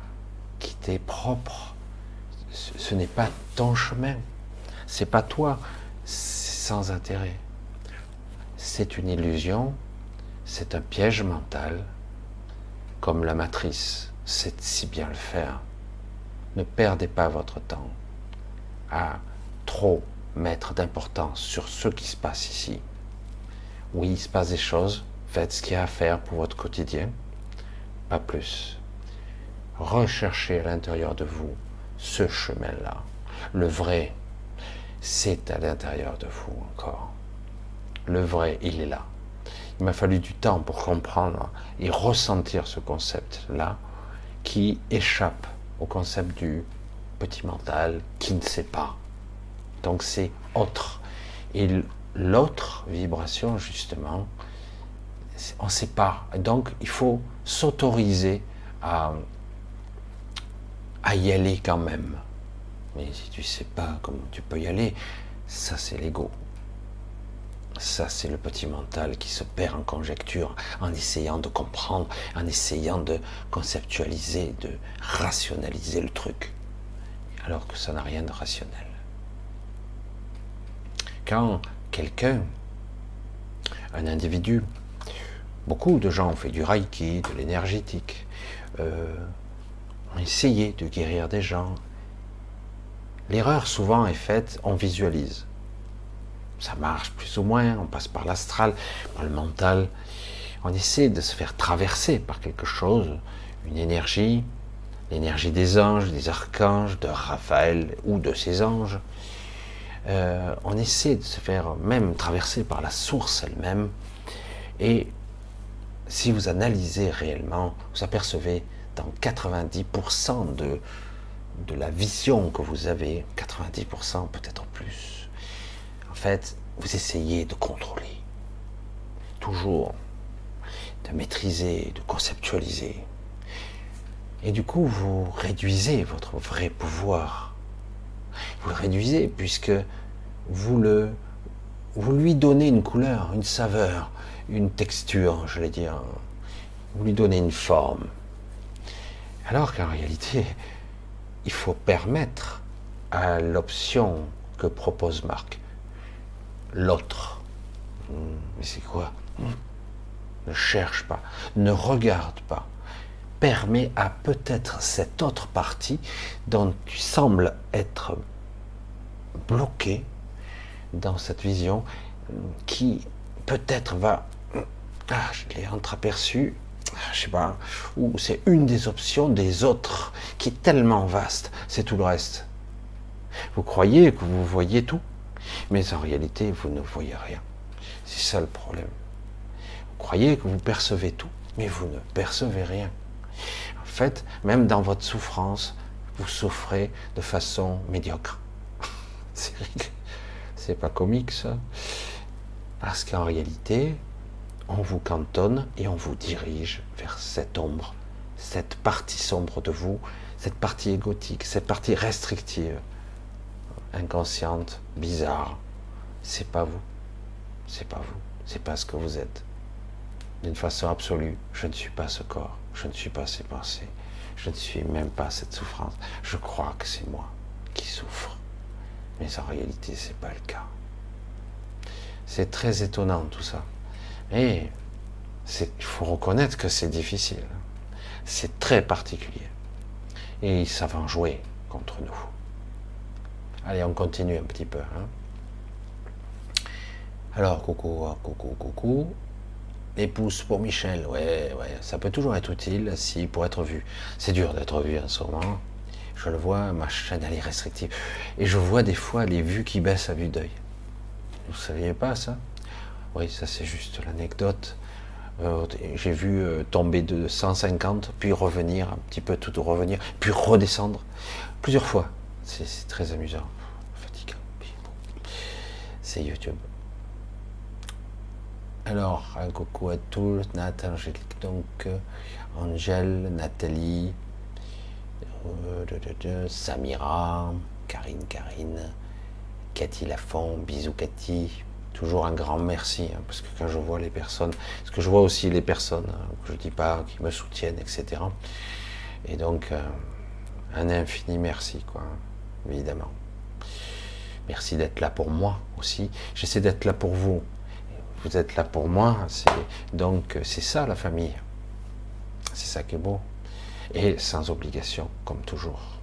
qui t'est propre. Ce, n'est pas ton chemin. C'est pas toi. C'est sans intérêt. C'est une illusion. C'est un piège mental, comme la matrice sait si bien le faire. Ne perdez pas votre temps à trop mettre d'importance sur ce qui se passe ici. Oui, il se passe des choses. Faites ce qu'il y a à faire pour votre quotidien. Pas plus. Recherchez à l'intérieur de vous ce chemin-là. Le vrai, c'est à l'intérieur de vous encore. Le vrai, il est là. Il m'a fallu du temps pour comprendre et ressentir ce concept-là qui échappe au concept du petit mental qui ne sait pas. Donc c'est autre. Et l'autre vibration, justement, on ne sait pas. Donc, il faut s'autoriser à, à y aller quand même. Mais si tu sais pas comment tu peux y aller, ça c'est l'ego. Ça, c'est le petit mental qui se perd en conjecture, en essayant de comprendre, en essayant de conceptualiser, de rationaliser le truc, alors que ça n'a rien de rationnel. Quand quelqu'un, un individu, beaucoup de gens ont fait du reiki, de l'énergétique, euh, ont essayé de guérir des gens. L'erreur souvent est faite, on visualise. Ça marche plus ou moins, on passe par l'astral, par le mental. On essaie de se faire traverser par quelque chose, une énergie, l'énergie des anges, des archanges, de Raphaël ou de ses anges. Euh, on essaie de se faire même traverser par la source elle-même. Et si vous analysez réellement, vous apercevez dans 90% de, de la vision que vous avez, 90% peut-être plus, en fait, vous essayez de contrôler, toujours, de maîtriser, de conceptualiser. Et du coup, vous réduisez votre vrai pouvoir vous le réduisez puisque vous, le, vous lui donnez une couleur, une saveur, une texture, je vais dire. Vous lui donnez une forme. Alors qu'en réalité, il faut permettre à l'option que propose Marc, l'autre. Hmm, mais c'est quoi Ne cherche pas, ne regarde pas. Permet à peut-être cette autre partie dont tu sembles être bloqué dans cette vision qui peut-être va, ah, je l'ai entreaperçu, je sais pas, c'est une des options des autres qui est tellement vaste, c'est tout le reste. Vous croyez que vous voyez tout, mais en réalité vous ne voyez rien. C'est ça le problème. Vous croyez que vous percevez tout, mais vous ne percevez rien. En fait, même dans votre souffrance, vous souffrez de façon médiocre. C'est pas comique ça. Parce qu'en réalité, on vous cantonne et on vous dirige vers cette ombre, cette partie sombre de vous, cette partie égotique, cette partie restrictive, inconsciente, bizarre. C'est pas vous. C'est pas vous. C'est pas ce que vous êtes. D'une façon absolue, je ne suis pas ce corps. Je ne suis pas ces pensées. Je ne suis même pas cette souffrance. Je crois que c'est moi. qui souffrent. Mais en réalité, c'est pas le cas. C'est très étonnant tout ça. Et il faut reconnaître que c'est difficile. C'est très particulier. Et ils savent en jouer contre nous. Allez, on continue un petit peu. Hein. Alors, coucou, coucou, coucou. Les pouces pour Michel, ouais, ouais, ça peut toujours être utile si pour être vu. C'est dur d'être vu en ce moment. Je le vois, ma chaîne elle est restrictive. Et je vois des fois les vues qui baissent à vue d'œil. Vous ne saviez pas ça? Oui, ça c'est juste l'anecdote. Euh, j'ai vu euh, tomber de 150, puis revenir, un petit peu tout revenir, puis redescendre plusieurs fois. C'est très amusant, fatigant. C'est YouTube. Alors, un coucou à tous, Nat, Angélique, donc, euh, Angèle, Nathalie, Samira, Karine, Karine, Cathy Lafont, bisous Cathy, toujours un grand merci, hein, parce que quand je vois les personnes, parce que je vois aussi les personnes, hein, que je dis pas, qui me soutiennent, etc. Et donc, euh, un infini merci, quoi, évidemment. Merci d'être là pour moi aussi. J'essaie d'être là pour vous. Vous êtes là pour moi. Donc, c'est ça la famille. C'est ça qui est beau. Et sans obligation, comme toujours.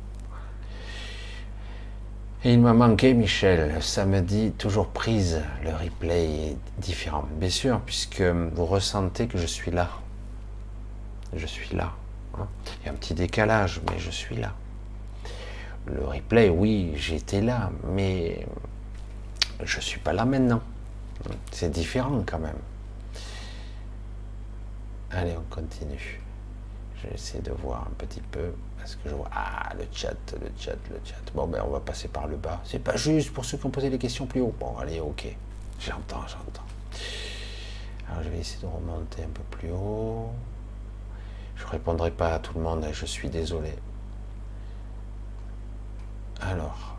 Et il m'a manqué, Michel. Samedi, toujours prise. Le replay est différent. Bien sûr, puisque vous ressentez que je suis là. Je suis là. Hein. Il y a un petit décalage, mais je suis là. Le replay, oui, j'étais là, mais je ne suis pas là maintenant. C'est différent quand même. Allez, on continue. J'essaie de voir un petit peu. Je vois. Ah, le chat, le chat, le chat. Bon, ben, on va passer par le bas. C'est pas juste pour ceux qui ont posé les questions plus haut. Bon, allez, ok. J'entends, j'entends. Alors, je vais essayer de remonter un peu plus haut. Je répondrai pas à tout le monde, je suis désolé. Alors.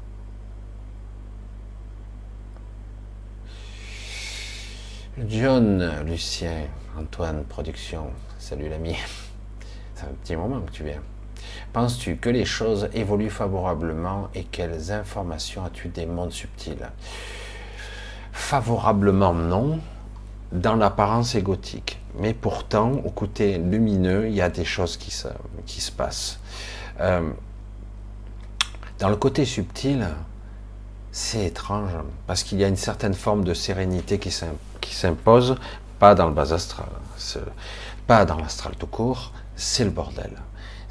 John, Lucien, Antoine, production. Salut l'ami. C'est un petit moment que tu viens. Penses-tu que les choses évoluent favorablement et quelles informations as-tu des mondes subtils? Favorablement, non, dans l'apparence égotique. Mais pourtant, au côté lumineux, il y a des choses qui se, passent. Euh, dans le côté subtil, c'est étrange, parce qu'il y a une certaine forme de sérénité qui s'impose, pas dans le bas astral, pas dans l'astral tout court, c'est le bordel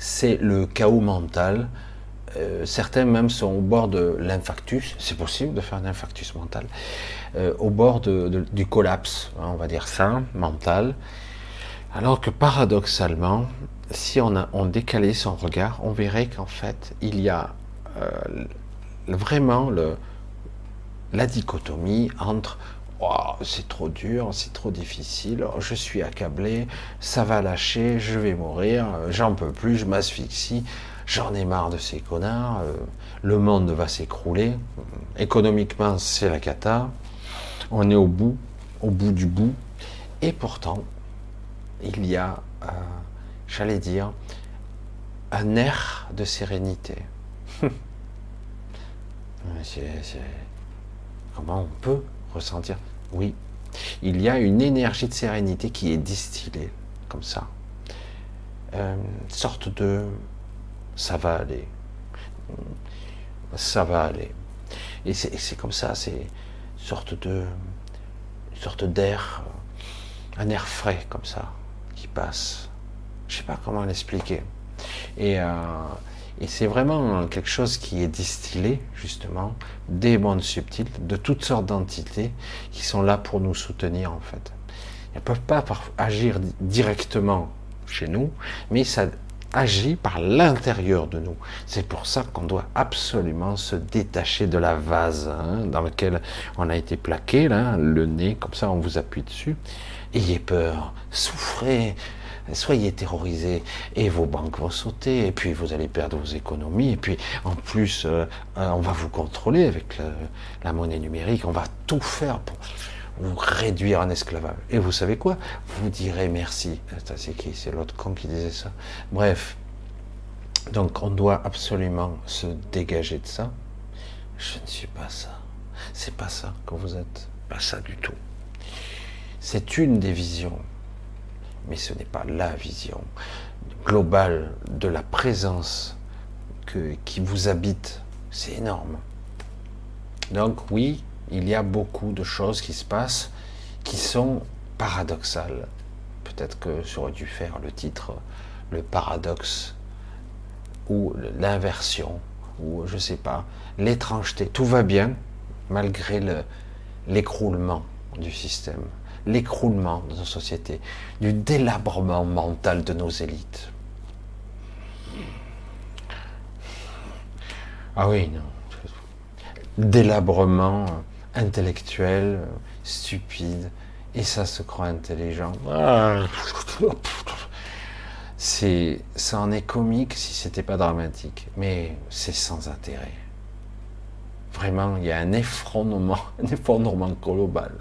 c'est le chaos mental. Euh, certains même sont au bord de l'infarctus, c'est possible de faire un infarctus mental, euh, au bord du collapse, hein, on va dire ça, mental. Alors que paradoxalement, si on, décalait son regard, on verrait qu'en fait, il y a euh, vraiment la dichotomie entre c'est trop dur, c'est trop difficile, je suis accablé, ça va lâcher, je vais mourir, j'en peux plus, je m'asphyxie, j'en ai marre de ces connards, euh, le monde va s'écrouler, économiquement c'est la cata, on est au bout, au bout du bout, et pourtant, il y a, euh, j'allais dire, un air de sérénité. Comment on peut ressentir oui, il y a une énergie de sérénité qui est distillée comme ça. Euh, sorte de ça va aller. Ça va aller. Et c'est comme ça, c'est une sorte de sorte d'air, un air frais comme ça, qui passe. Je sais pas comment l'expliquer. Et euh, et c'est vraiment quelque chose qui est distillé, justement, des mondes subtils, de toutes sortes d'entités qui sont là pour nous soutenir, en fait. Elles ne peuvent pas agir directement chez nous, mais ça agit par l'intérieur de nous. C'est pour ça qu'on doit absolument se détacher de la vase hein, dans laquelle on a été plaqué, le nez, comme ça on vous appuie dessus. Ayez peur, souffrez, soyez terrorisés et vos banques vont sauter et puis vous allez perdre vos économies et puis en plus euh, on va vous contrôler avec la monnaie numérique, on va tout faire pour vous réduire en esclavage. Et vous savez quoi? Vous direz merci. C'est qui? C'est l'autre con qui disait ça. Bref. Donc on doit absolument se dégager de ça. Je ne suis pas ça. C'est pas ça que vous êtes. Pas ça du tout. C'est une des visions. Mais ce n'est pas la vision globale de la présence qui vous habite. C'est énorme. Donc oui, il y a beaucoup de choses qui se passent qui sont paradoxales. Peut-être que j'aurais dû faire le titre le paradoxe ou l'inversion ou je sais pas, l'étrangeté. Tout va bien malgré l'écroulement du système, l'écroulement de nos sociétés, du délabrement mental de nos élites. Ah oui, non. Délabrement intellectuel, stupide, et ça se croit intelligent. C'est, ça en est comique si c'était pas dramatique, mais c'est sans intérêt. Vraiment, il y a un effondrement, un effondrement global.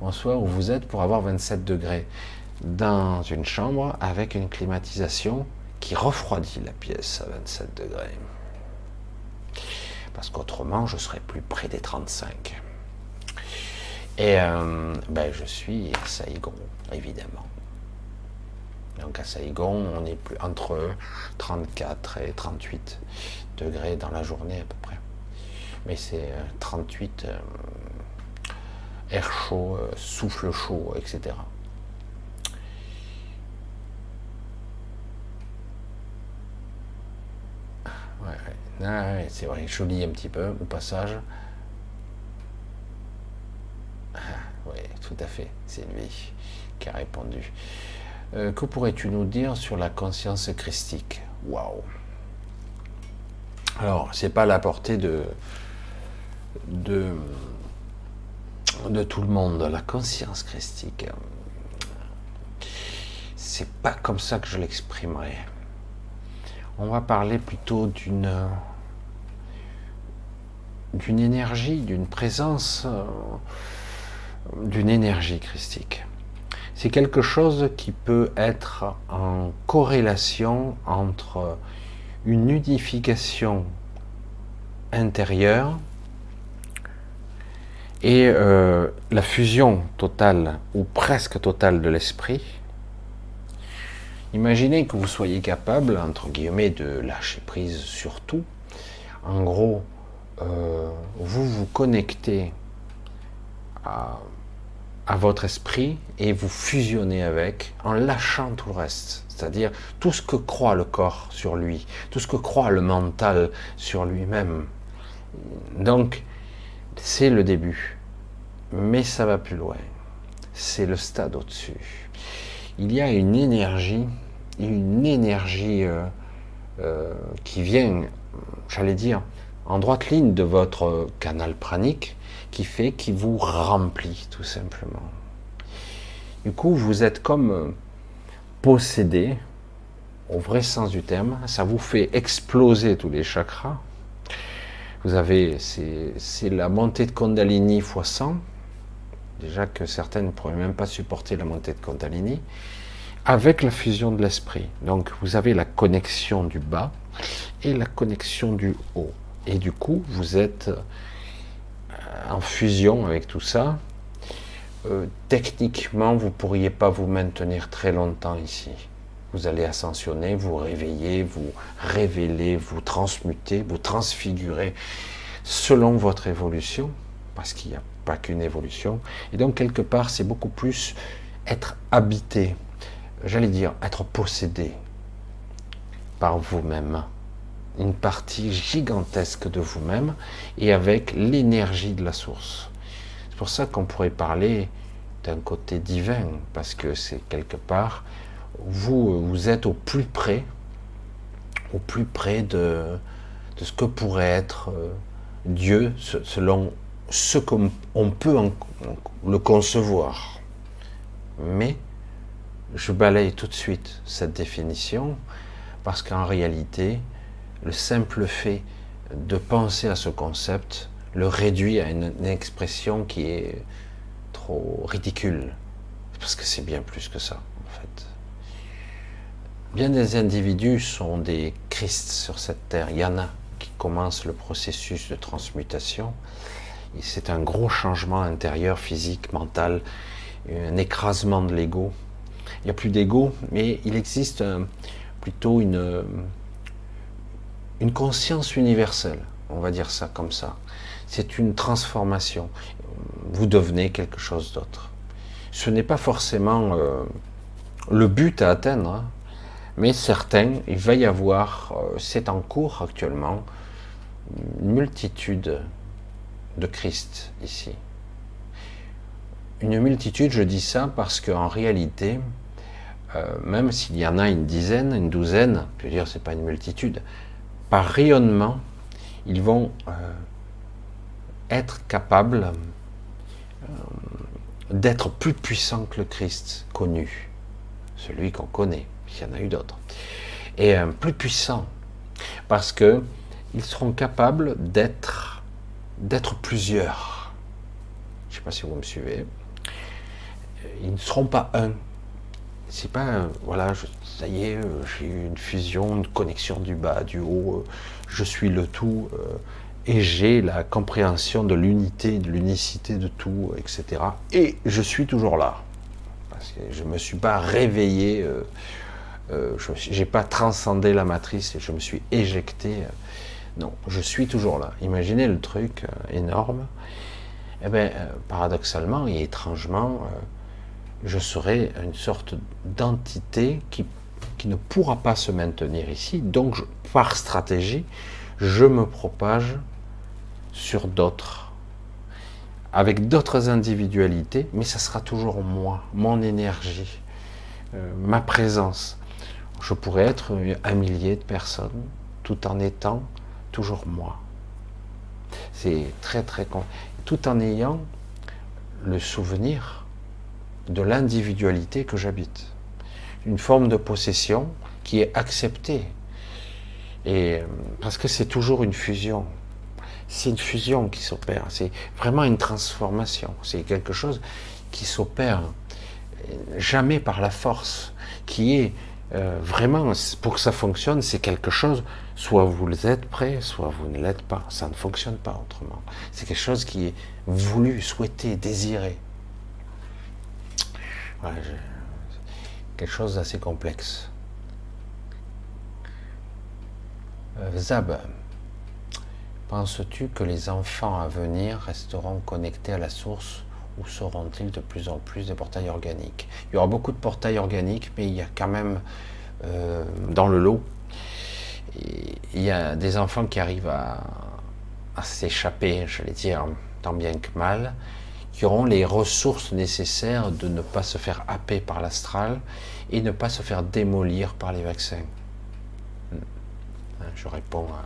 Bonsoir, où vous êtes pour avoir 27 degrés dans une chambre avec une climatisation qui refroidit la pièce à 27 degrés. Parce qu'autrement, je serais plus près des 35. Et euh, ben, je suis à Saigon, évidemment. Donc à Saigon, on est plus entre 34 et 38 degrés dans la journée à peu près. Mais c'est 38 euh, euh, air chaud, souffle chaud, etc. Ah c'est vrai, je lis un petit peu au passage. Ah, oui, tout à fait, c'est lui qui a répondu. Euh, que pourrais-tu nous dire sur la conscience christique? Waouh Alors, c'est pas la portée de, de, de tout le monde, la conscience christique. C'est pas comme ça que je l'exprimerai. On va parler plutôt d'une d'une énergie, d'une présence, euh, d'une énergie christique. C'est quelque chose qui peut être en corrélation entre une unification intérieure et euh, la fusion totale ou presque totale de l'esprit. Imaginez que vous soyez capable, entre guillemets, de lâcher prise sur tout. En gros, euh, vous vous connectez à, votre esprit et vous fusionnez avec en lâchant tout le reste. C'est-à-dire tout ce que croit le corps sur lui, tout ce que croit le mental sur lui-même. Donc, c'est le début. Mais ça va plus loin. C'est le stade au-dessus. Il y a une énergie, une énergie euh, euh, qui vient, j'allais dire, en droite ligne de votre canal pranique qui fait qu'il vous remplit tout simplement. Du coup, vous êtes comme possédé au vrai sens du terme. Ça vous fait exploser tous les chakras. Vous avez, c'est la montée de Kundalini x 100. Déjà que certaines ne pourraient même pas supporter la montée de Kundalini. Avec la fusion de l'esprit. Donc vous avez la connexion du bas et la connexion du haut. Et du coup, vous êtes euh, en fusion avec tout ça. Euh, techniquement, vous ne pourriez pas vous maintenir très longtemps ici. Vous allez ascensionner, vous réveiller, vous révéler, vous transmuter, vous transfigurer selon votre évolution, parce qu'il n'y a pas qu'une évolution. Et donc, quelque part, c'est beaucoup plus être habité, j'allais dire être possédé par vous-même une partie gigantesque de vous-même et avec l'énergie de la source. C'est pour ça qu'on pourrait parler d'un côté divin, parce que c'est quelque part, vous, êtes au plus près, au plus près de, ce que pourrait être euh, Dieu selon ce qu'on peut le concevoir. Mais je balaye tout de suite cette définition parce qu'en réalité, le simple fait de penser à ce concept le réduit à une, expression qui est trop ridicule. Parce que c'est bien plus que ça. Bien des individus sont des Christ sur cette terre. Il y en a qui commencent le processus de transmutation. C'est un gros changement intérieur, physique, mental, un écrasement de l'ego. Il n'y a plus d'ego, mais il existe plutôt une, une conscience universelle, on va dire ça comme ça. C'est une transformation. Vous devenez quelque chose d'autre. Ce n'est pas forcément euh, le but à atteindre, hein. Mais certains, il va y avoir, euh, c'est en cours actuellement, une multitude de Christ ici. Une multitude, je dis ça parce qu'en réalité, euh, même s'il y en a une dizaine, une douzaine, je veux dire, c'est pas une multitude, par rayonnement, ils vont euh, être capables d'être plus puissants que le Christ connu celui qu'on connaît, il y en a eu d'autres, et un plus puissant, parce que ils seront capables d'être d'être plusieurs. Je ne sais pas si vous me suivez. Ils ne seront pas un. C'est pas voilà, ça y est, j'ai eu une fusion, une connexion du bas, du haut. Je suis le tout euh, et j'ai la compréhension de l'unité, de l'unicité de tout, etc. Et je suis toujours là je ne me suis pas réveillé, euh, euh, je n'ai pas transcendé la matrice et je me suis éjecté. Euh. non, je suis toujours là. Imaginez le truc énorme. Eh bien, paradoxalement et étrangement, je serai une sorte d'entité qui, qui, ne pourra pas se maintenir ici. Donc, par stratégie, je me propage sur d'autres avec d'autres individualités, mais ça sera toujours moi, mon énergie, euh, ma présence. Je pourrais être un millier de personnes tout en étant toujours moi. C'est très très con. Tout en ayant le souvenir de l'individualité que j'habite. Une forme de possession qui est acceptée. Et euh, parce que c'est toujours une fusion c'est une fusion qui s'opère, c'est vraiment une transformation, c'est quelque chose qui s'opère jamais par la force, qui est euh, vraiment, pour que ça fonctionne, c'est quelque chose, soit vous êtes prêt, soit vous ne l'êtes pas, ça ne fonctionne pas autrement. C'est quelque chose qui est voulu, souhaité, désiré. quelque chose d'assez complexe. Euh, Zab, Penses-tu que les enfants à venir resteront connectés à la source ou seront-ils de plus en plus des portails organiques? Il y aura beaucoup de portails organiques, mais il y a quand même euh, dans le lot, il y a des enfants qui arrivent à, s'échapper, j'allais dire, tant bien que mal, qui auront les ressources nécessaires de ne pas se faire happer par l'astral et ne pas se faire démolir par les vaccins. Hmm. Je réponds à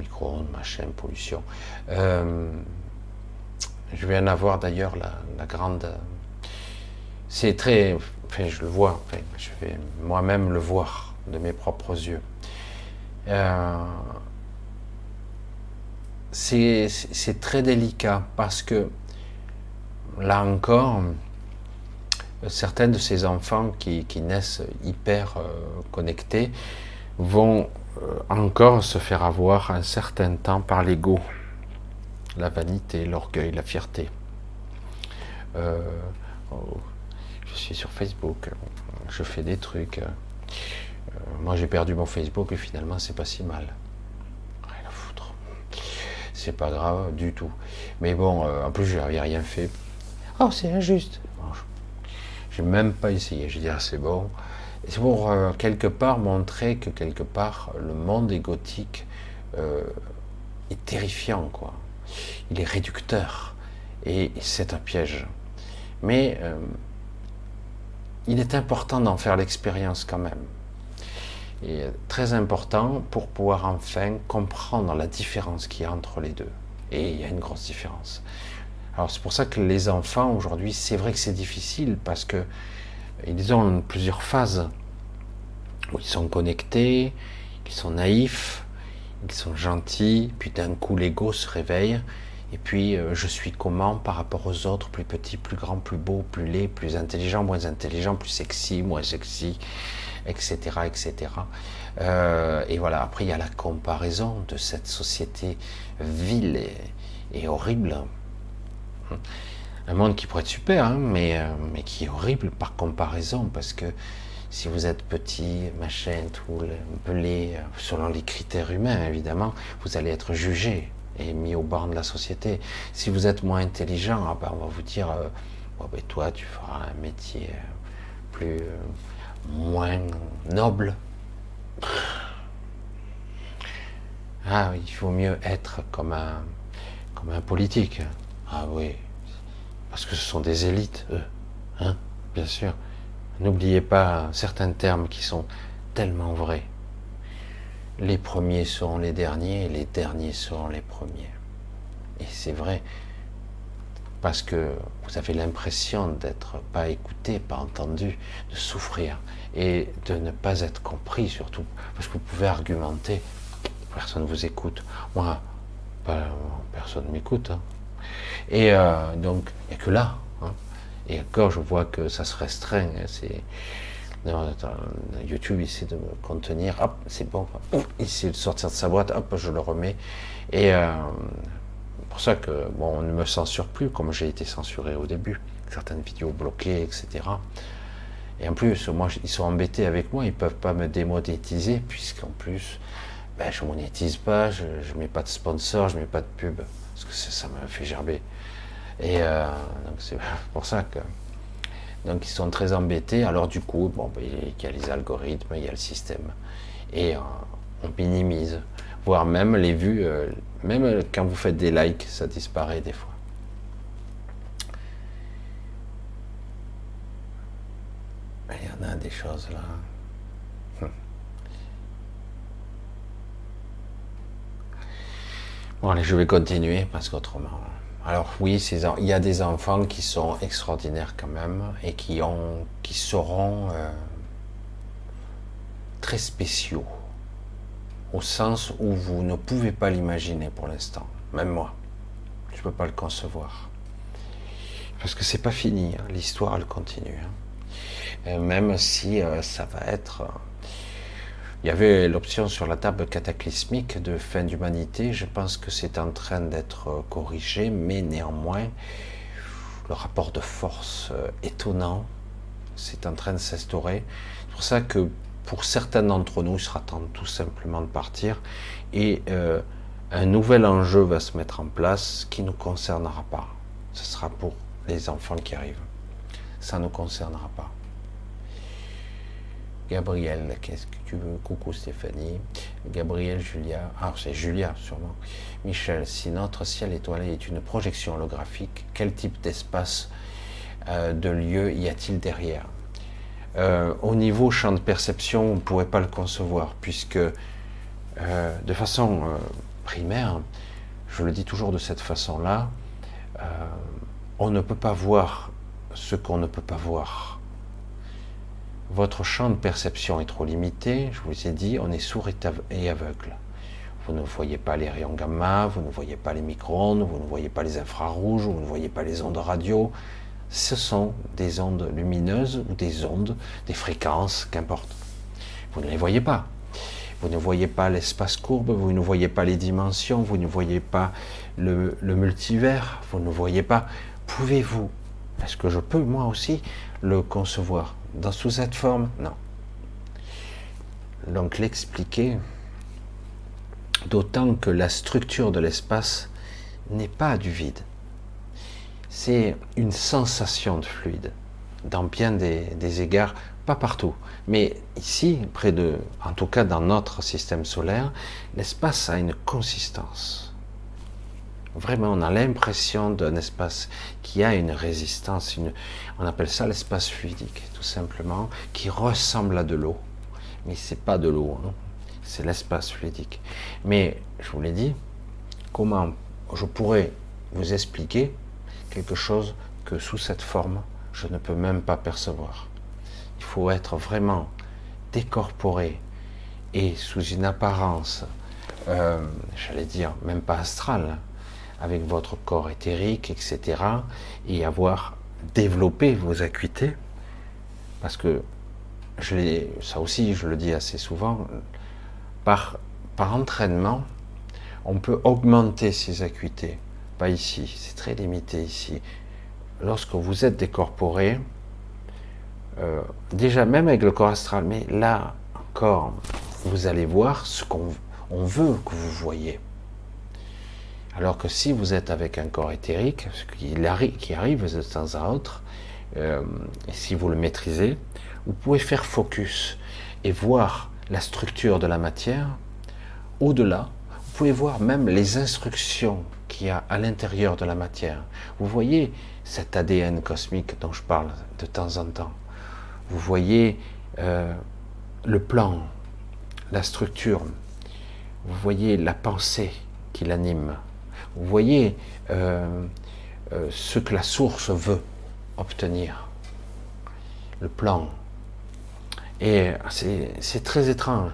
micro-ondes, machin, pollution. Euh, je vais en avoir d'ailleurs la, grande. C'est très. Enfin, je le vois, je vais moi-même le voir de mes propres yeux. Euh, c'est très délicat parce que là encore, certains de ces enfants qui, naissent hyper euh, connectés vont euh, encore se faire avoir un certain temps par l'ego, la vanité, l'orgueil, la fierté. Euh, oh, je suis sur Facebook, je fais des trucs. Euh, moi j'ai perdu mon Facebook et finalement c'est pas si mal. Rien à foutre. C'est pas grave du tout. Mais bon, en plus j'avais rien fait. Oh c'est injuste. j'ai même pas essayé. J'ai dit ah c'est bon. C'est pour euh, quelque part montrer que quelque part le monde égotique euh, est terrifiant, quoi. Il est réducteur et c'est un piège. Mais euh, il est important d'en faire l'expérience quand même. Et très important pour pouvoir enfin comprendre la différence qu'il y a entre les deux. Et il y a une grosse différence. Alors c'est pour ça que les enfants aujourd'hui, c'est vrai que c'est difficile parce que ils ont plusieurs phases où ils sont connectés, ils sont naïfs, ils sont gentils, puis d'un coup l'ego se réveille, Et puis, euh, je suis comment par rapport aux autres, plus petit, plus grand, plus beau, plus laid, plus intelligent, moins intelligent, plus sexy, moins sexy, etc., etc. Euh, et voilà, après, il y a la comparaison de cette société vile et, horrible. Un monde qui pourrait être super, hein, mais, euh, mais qui est horrible par comparaison, parce que si vous êtes petit, machin, tout, pelé, selon les critères humains, évidemment, vous allez être jugé et mis au bord de la société. Si vous êtes moins intelligent, ah ben, on va vous dire, euh, ben, toi, tu feras un métier plus, euh, moins noble. Ah il vaut mieux être comme un, comme un politique. Ah oui, parce que ce sont des élites, eux. Hein, bien sûr. N'oubliez pas certains termes qui sont tellement vrais. Les premiers seront les derniers et les derniers seront les premiers. Et c'est vrai parce que vous avez l'impression d'être pas écouté, pas entendu, de souffrir et de ne pas être compris surtout parce que vous pouvez argumenter, personne ne vous écoute. Moi, personne ne m'écoute. Hein. Et euh, donc, il n'y a que là, et encore, je vois que ça se restreint. Hein, c'est YouTube essaie de me contenir. Hop, c'est bon. Il essaie de sortir de sa boîte. Hop, je le remets. Et euh, pour ça que bon, on ne me censure plus comme j'ai été censuré au début. Certaines vidéos bloquées, etc. Et en plus, moi, ils sont embêtés avec moi. Ils peuvent pas me démonétiser puisqu'en plus, ben, je monétise pas. Je, ne mets pas de sponsor, je mets pas de pub parce que ça me fait gerber. Et euh, c'est pour ça que. Donc ils sont très embêtés. Alors du coup, bon, ben, il y a les algorithmes, il y a le système. Et euh, on minimise. Voire même les vues, euh, même quand vous faites des likes, ça disparaît des fois. Il y en a des choses là. Hum. Bon, allez, je vais continuer parce qu'autrement. Alors oui, il y a des enfants qui sont extraordinaires quand même et qui, ont, qui seront euh, très spéciaux au sens où vous ne pouvez pas l'imaginer pour l'instant. Même moi, je ne peux pas le concevoir. Parce que c'est pas fini, hein. l'histoire elle continue. Hein. même si euh, ça va être il y avait l'option sur la table cataclysmique de fin d'humanité. Je pense que c'est en train d'être corrigé, mais néanmoins, le rapport de force euh, étonnant, c'est en train de s'instaurer. C'est pour ça que pour certains d'entre nous, il sera temps tout simplement de partir et euh, un nouvel enjeu va se mettre en place qui ne nous concernera pas. Ce sera pour les enfants qui arrivent. Ça ne nous concernera pas. Gabriel, qu'est-ce que tu veux? Coucou Stéphanie. Gabriel, Julia. Ah, c'est Julia, sûrement. Michel, si notre ciel étoilé est une projection holographique, quel type d'espace, euh, de lieu y a-t-il derrière? Euh, Au niveau champ de perception, on ne pourrait pas le concevoir, puisque euh, de façon primaire, je le dis toujours de cette façon-là, on ne peut pas voir ce qu'on ne peut pas voir votre champ de perception est trop limité. Je vous ai dit, on est sourd et aveugle. Vous ne voyez pas les rayons gamma, vous ne voyez pas les micro-ondes, vous ne voyez pas les infrarouges, vous ne voyez pas les ondes radio. Ce sont des ondes lumineuses ou des ondes, des fréquences, qu'importe. Vous ne les voyez pas. Vous ne voyez pas l'espace courbe, vous ne voyez pas les dimensions, vous ne voyez pas le, multivers, vous ne voyez pas. Pouvez-vous, est-ce que je peux moi aussi le concevoir? Dans, sous cette forme Non. Donc l'expliquer, d'autant que la structure de l'espace n'est pas du vide. C'est une sensation de fluide, dans bien des, égards, pas partout. Mais ici, près de, en tout cas dans notre système solaire, l'espace a une consistance. Vraiment, on a l'impression d'un espace qui a une résistance, on appelle ça l'espace fluidique, tout simplement, qui ressemble à de l'eau. Mais c'est pas de l'eau, hein. c'est l'espace fluidique. Mais je vous l'ai dit, comment je pourrais vous expliquer quelque chose que sous cette forme, je ne peux même pas percevoir. Il faut être vraiment décorporé et sous une apparence, euh, j'allais dire, même pas astrale, avec votre corps éthérique, etc. Et avoir développé vos acuités. Parce que, je ça aussi, je le dis assez souvent, par, par entraînement, on peut augmenter ses acuités. Pas ici, c'est très limité ici. Lorsque vous êtes décorporé, euh, déjà même avec le corps astral, mais là encore, vous allez voir ce qu'on veut que vous voyez. Alors que si vous êtes avec un corps éthérique, ce qui arrive, qui arrive de temps à autre, euh, si vous le maîtrisez, vous pouvez faire focus et voir la structure de la matière. Au-delà, vous pouvez voir même les instructions qu'il y a à l'intérieur de la matière. Vous voyez cet ADN cosmique dont je parle de temps en temps. Vous voyez euh, le plan, la structure. Vous voyez la pensée qui l'anime. Vous voyez euh, euh, ce que la source veut obtenir. Le plan. Et c'est très étrange.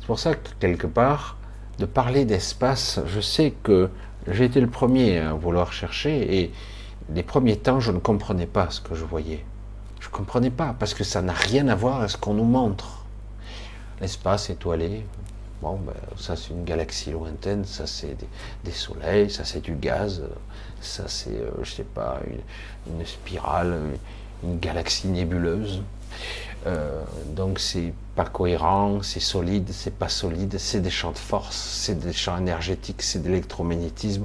C'est pour ça que quelque part, de parler d'espace, je sais que j'ai été le premier à vouloir chercher et les premiers temps, je ne comprenais pas ce que je voyais. Je ne comprenais pas parce que ça n'a rien à voir avec ce qu'on nous montre. L'espace étoilé, bon, ben, ça c'est une galaxie lointaine, ça c'est des, soleils, ça c'est du gaz, ça c'est, euh, je sais pas, une, spirale, une, galaxie nébuleuse. Euh, donc c'est pas cohérent, c'est solide, c'est pas solide, c'est des champs de force, c'est des champs énergétiques, c'est de l'électromagnétisme,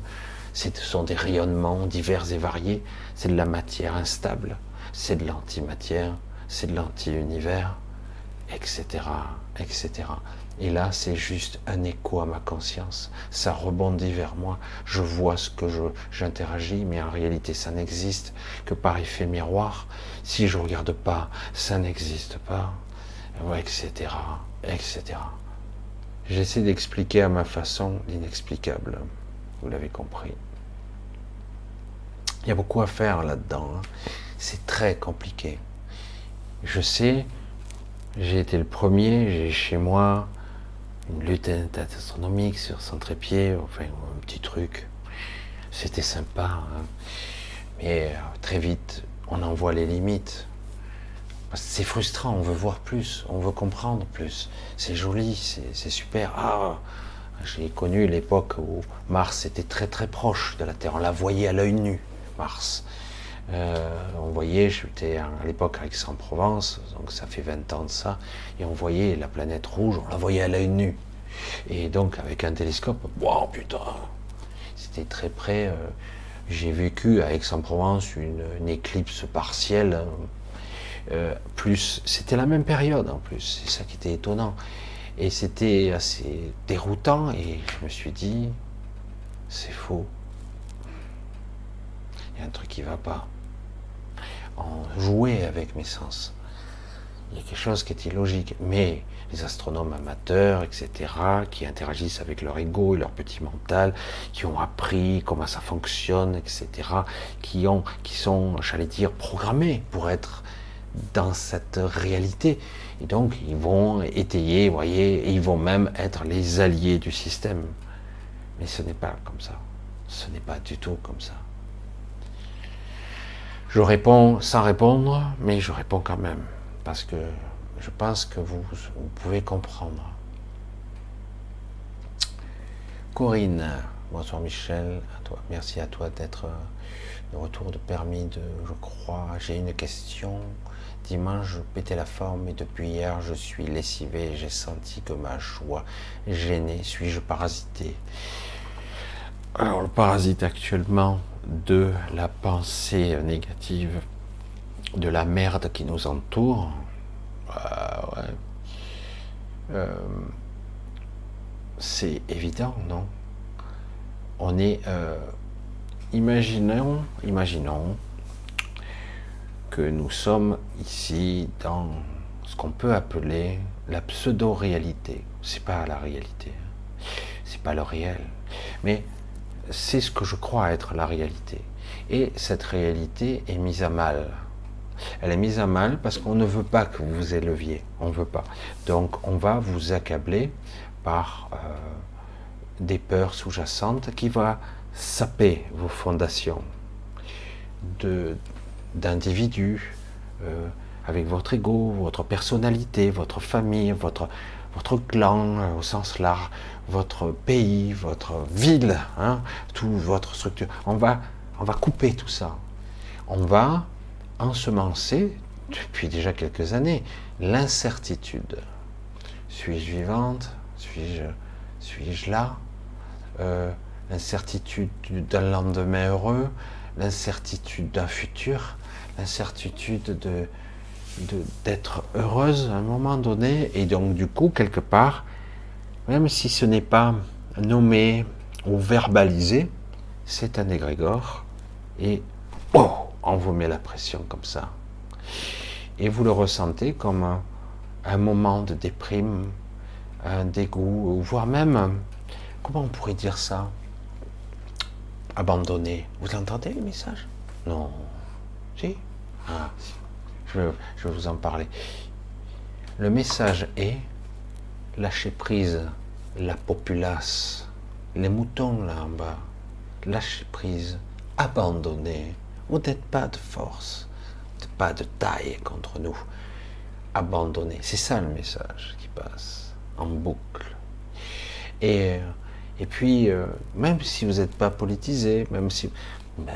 ce sont des rayonnements divers et variés, c'est de la matière instable, c'est de l'antimatière, c'est de l'anti-univers, etc., etc. Et là, c'est juste un écho à ma conscience. Ça rebondit vers moi. Je vois ce que j'interagis, mais en réalité, ça n'existe que par effet miroir. Si je regarde pas, ça n'existe pas, etc., etc. J'essaie d'expliquer à ma façon l'inexplicable. Vous l'avez compris. Il y a beaucoup à faire là-dedans. Hein. C'est très compliqué. Je sais, j'ai été le premier, j'ai chez moi une lutte astronomique sur son trépied, enfin un petit truc. C'était sympa. Hein. Mais euh, très vite, on en voit les limites. C'est frustrant, on veut voir plus, on veut comprendre plus. C'est joli, c'est super. Ah, j'ai connu l'époque où Mars était très très proche de la Terre. On la voyait à l'œil nu, Mars. Euh, on voyait, j'étais à l'époque à Aix-en-Provence, donc ça fait 20 ans de ça, et on voyait la planète rouge, on la voyait à l'œil nu. Et donc avec un télescope, wow putain, c'était très près. Euh, j'ai vécu à Aix-en-Provence une, éclipse partielle, euh, plus c'était la même période en plus, c'est ça qui était étonnant. Et c'était assez déroutant et je me suis dit, c'est faux. Il y a un truc qui va pas en jouer avec mes sens. Il y a quelque chose qui est illogique. Mais les astronomes amateurs, etc., qui interagissent avec leur ego et leur petit mental, qui ont appris comment ça fonctionne, etc., qui, ont, qui sont, j'allais dire, programmés pour être dans cette réalité. Et donc, ils vont étayer, vous voyez, et ils vont même être les alliés du système. Mais ce n'est pas comme ça. Ce n'est pas du tout comme ça. Je réponds sans répondre, mais je réponds quand même, parce que je pense que vous, pouvez comprendre. Corinne, bonsoir Michel, merci à toi d'être de retour de permis de, je crois, j'ai une question. Dimanche, je pétais la forme et depuis hier, je suis lessivé. J'ai senti que ma joie gênée. Suis-je parasité? Alors, le parasite actuellement, de la pensée négative, de la merde qui nous entoure, euh, euh, c'est évident, non? On est, euh, imaginons, imaginons que nous sommes ici dans ce qu'on peut appeler la pseudo-réalité. C'est pas la réalité, hein. c'est pas le réel, mais c'est ce que je crois être la réalité. Et cette réalité est mise à mal. Elle est mise à mal parce qu'on ne veut pas que vous vous éleviez. On ne veut pas. Donc on va vous accabler par euh, des peurs sous-jacentes qui va saper vos fondations d'individus, euh, avec votre ego, votre personnalité, votre famille, votre, clan euh, au sens large, votre pays, votre ville, hein, toute votre structure. On va, on va couper tout ça. On va ensemencer, depuis déjà quelques années, l'incertitude. Suis-je vivante? Suis-je suis là? Euh, L'incertitude d'un lendemain heureux, l'incertitude d'un futur, l'incertitude de, d'être heureuse à un moment donné, et donc du coup, quelque part, même si ce n'est pas nommé ou verbalisé, c'est un égrégore, et oh, on vous met la pression comme ça. Et vous le ressentez comme un, moment de déprime, un dégoût, voire même, comment on pourrait dire ça? Abandonné. Vous entendez le message Non. Si? Ah, je, vais vous en parler. Le message est lâcher prise, la populace, les moutons là en bas, lâcher prise, abandonner. Vous n'êtes pas de force, pas de taille contre nous. Abandonner. C'est ça le message qui passe en boucle. Et, et puis, euh, même si vous n'êtes pas politisé, même si. Ben,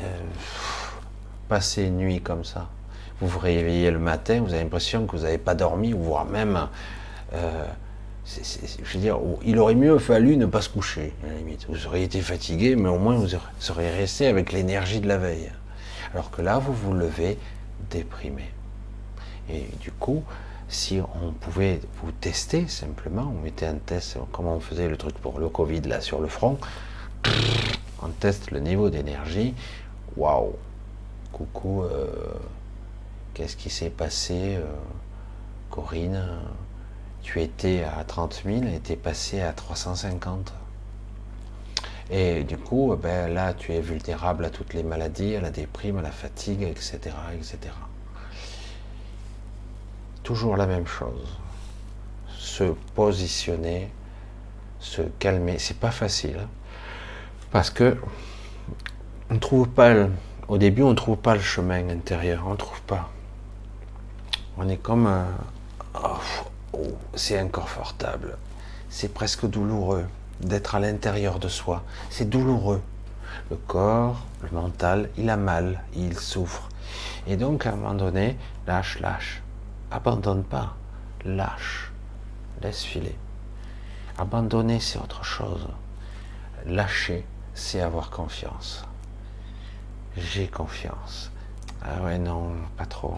passez une nuit comme ça, vous vous réveillez le matin, vous avez l'impression que vous n'avez pas dormi, voire même, euh, je veux dire, il aurait mieux fallu ne pas se coucher, à la limite. Vous auriez été fatigué, mais au moins vous seriez resté avec l'énergie de la veille. Alors que là, vous vous levez déprimé. Et du coup, si on pouvait vous tester simplement, on mettait un test, comme on faisait le truc pour le Covid là sur le front, on teste le niveau d'énergie. Waouh! Coucou, euh, Qu'est-ce qui s'est passé, euh, Corinne Tu étais à 30 000 et tu es passé à 350. Et du coup, ben, là, tu es vulnérable à toutes les maladies, à la déprime, à la fatigue, etc. etc. Toujours la même chose. Se positionner, se calmer. C'est pas facile. Hein. parce que on trouve pas au début, on ne trouve pas le chemin intérieur. On ne trouve pas. On est comme un... Oh, c'est inconfortable. C'est presque douloureux d'être à l'intérieur de soi. C'est douloureux. Le corps, le mental, il a mal, il souffre. Et donc, à un moment donné, lâche, lâche. Abandonne pas. Lâche. Laisse filer. Abandonner, c'est autre chose. Lâcher, c'est avoir confiance. J'ai confiance. Ah ouais, non, pas trop.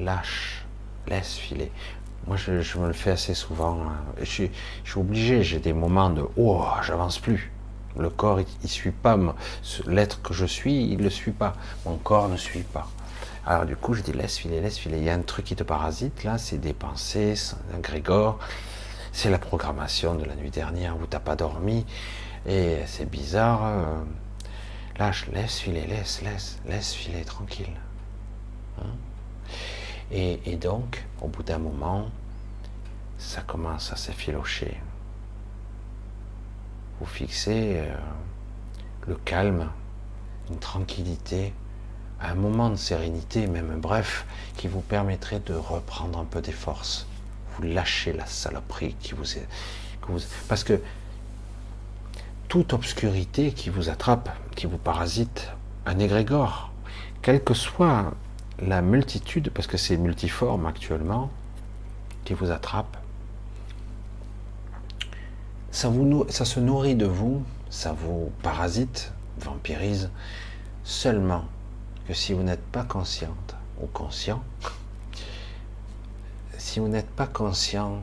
Lâche laisse filer. Moi, je, me le fais assez souvent. Hein. Je suis, obligé, j'ai des moments de oh, j'avance plus. Le corps, il, ne suit pas l'être que je suis, il ne le suit pas. Mon corps ne suit pas. Alors du coup, je dis laisse filer, laisse filer. Il y a un truc qui te parasite là, c'est des pensées, c'est un grégor, c'est la programmation de la nuit dernière où t'as pas dormi et c'est bizarre. Euh, lâche, laisse filer, laisse, laisse, laisse filer tranquille. Hein? Et, donc, au bout d'un moment, ça commence à s'effilocher. Vous fixez euh, le calme, une tranquillité, un moment de sérénité, même bref, qui vous permettrait de reprendre un peu des forces. Vous lâchez la saloperie qui vous est. parce que toute obscurité qui vous attrape, qui vous parasite, un égrégore, quel que soit la multitude, parce que c'est multiforme actuellement, qui vous attrape, ça, vous, ça se nourrit de vous, ça vous parasite, vampirise, seulement que si vous n'êtes pas consciente ou conscient, si vous n'êtes pas conscient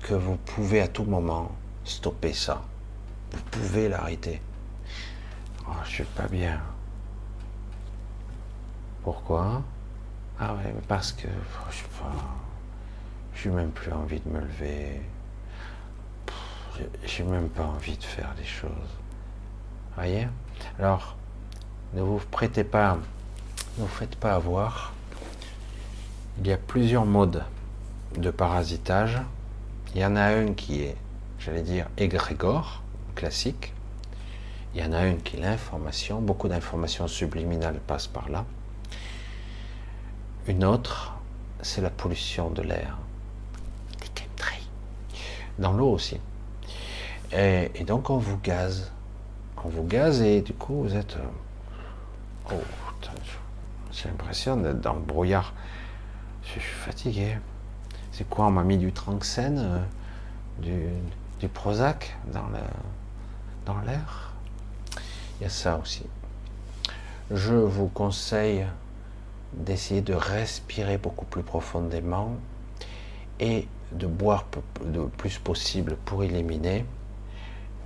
que vous pouvez à tout moment stopper ça, vous pouvez l'arrêter. Oh, je suis pas bien. Pourquoi? Ah ouais, parce que je sais pas, même plus envie de me lever. J'ai même pas envie de faire des choses. Voyez? Alors, ne vous prêtez pas, ne vous faites pas avoir. Il y a plusieurs modes de parasitage. Il y en a un qui est, j'allais dire, égrégore, classique. Il y en a une qui est l'information, beaucoup d'informations subliminales passent par là. Une autre, c'est la pollution de l'air. Dans l'eau aussi. Et, donc on vous gaze. On vous gaze et du coup vous êtes... Euh, oh, j'ai l'impression d'être dans le brouillard. Je suis fatigué. C'est quoi On m'a mis du Tranxène, euh, du, du Prozac dans dans l'air? Il y a ça aussi. Je vous conseille d'essayer de respirer beaucoup plus profondément et de boire le plus possible pour éliminer,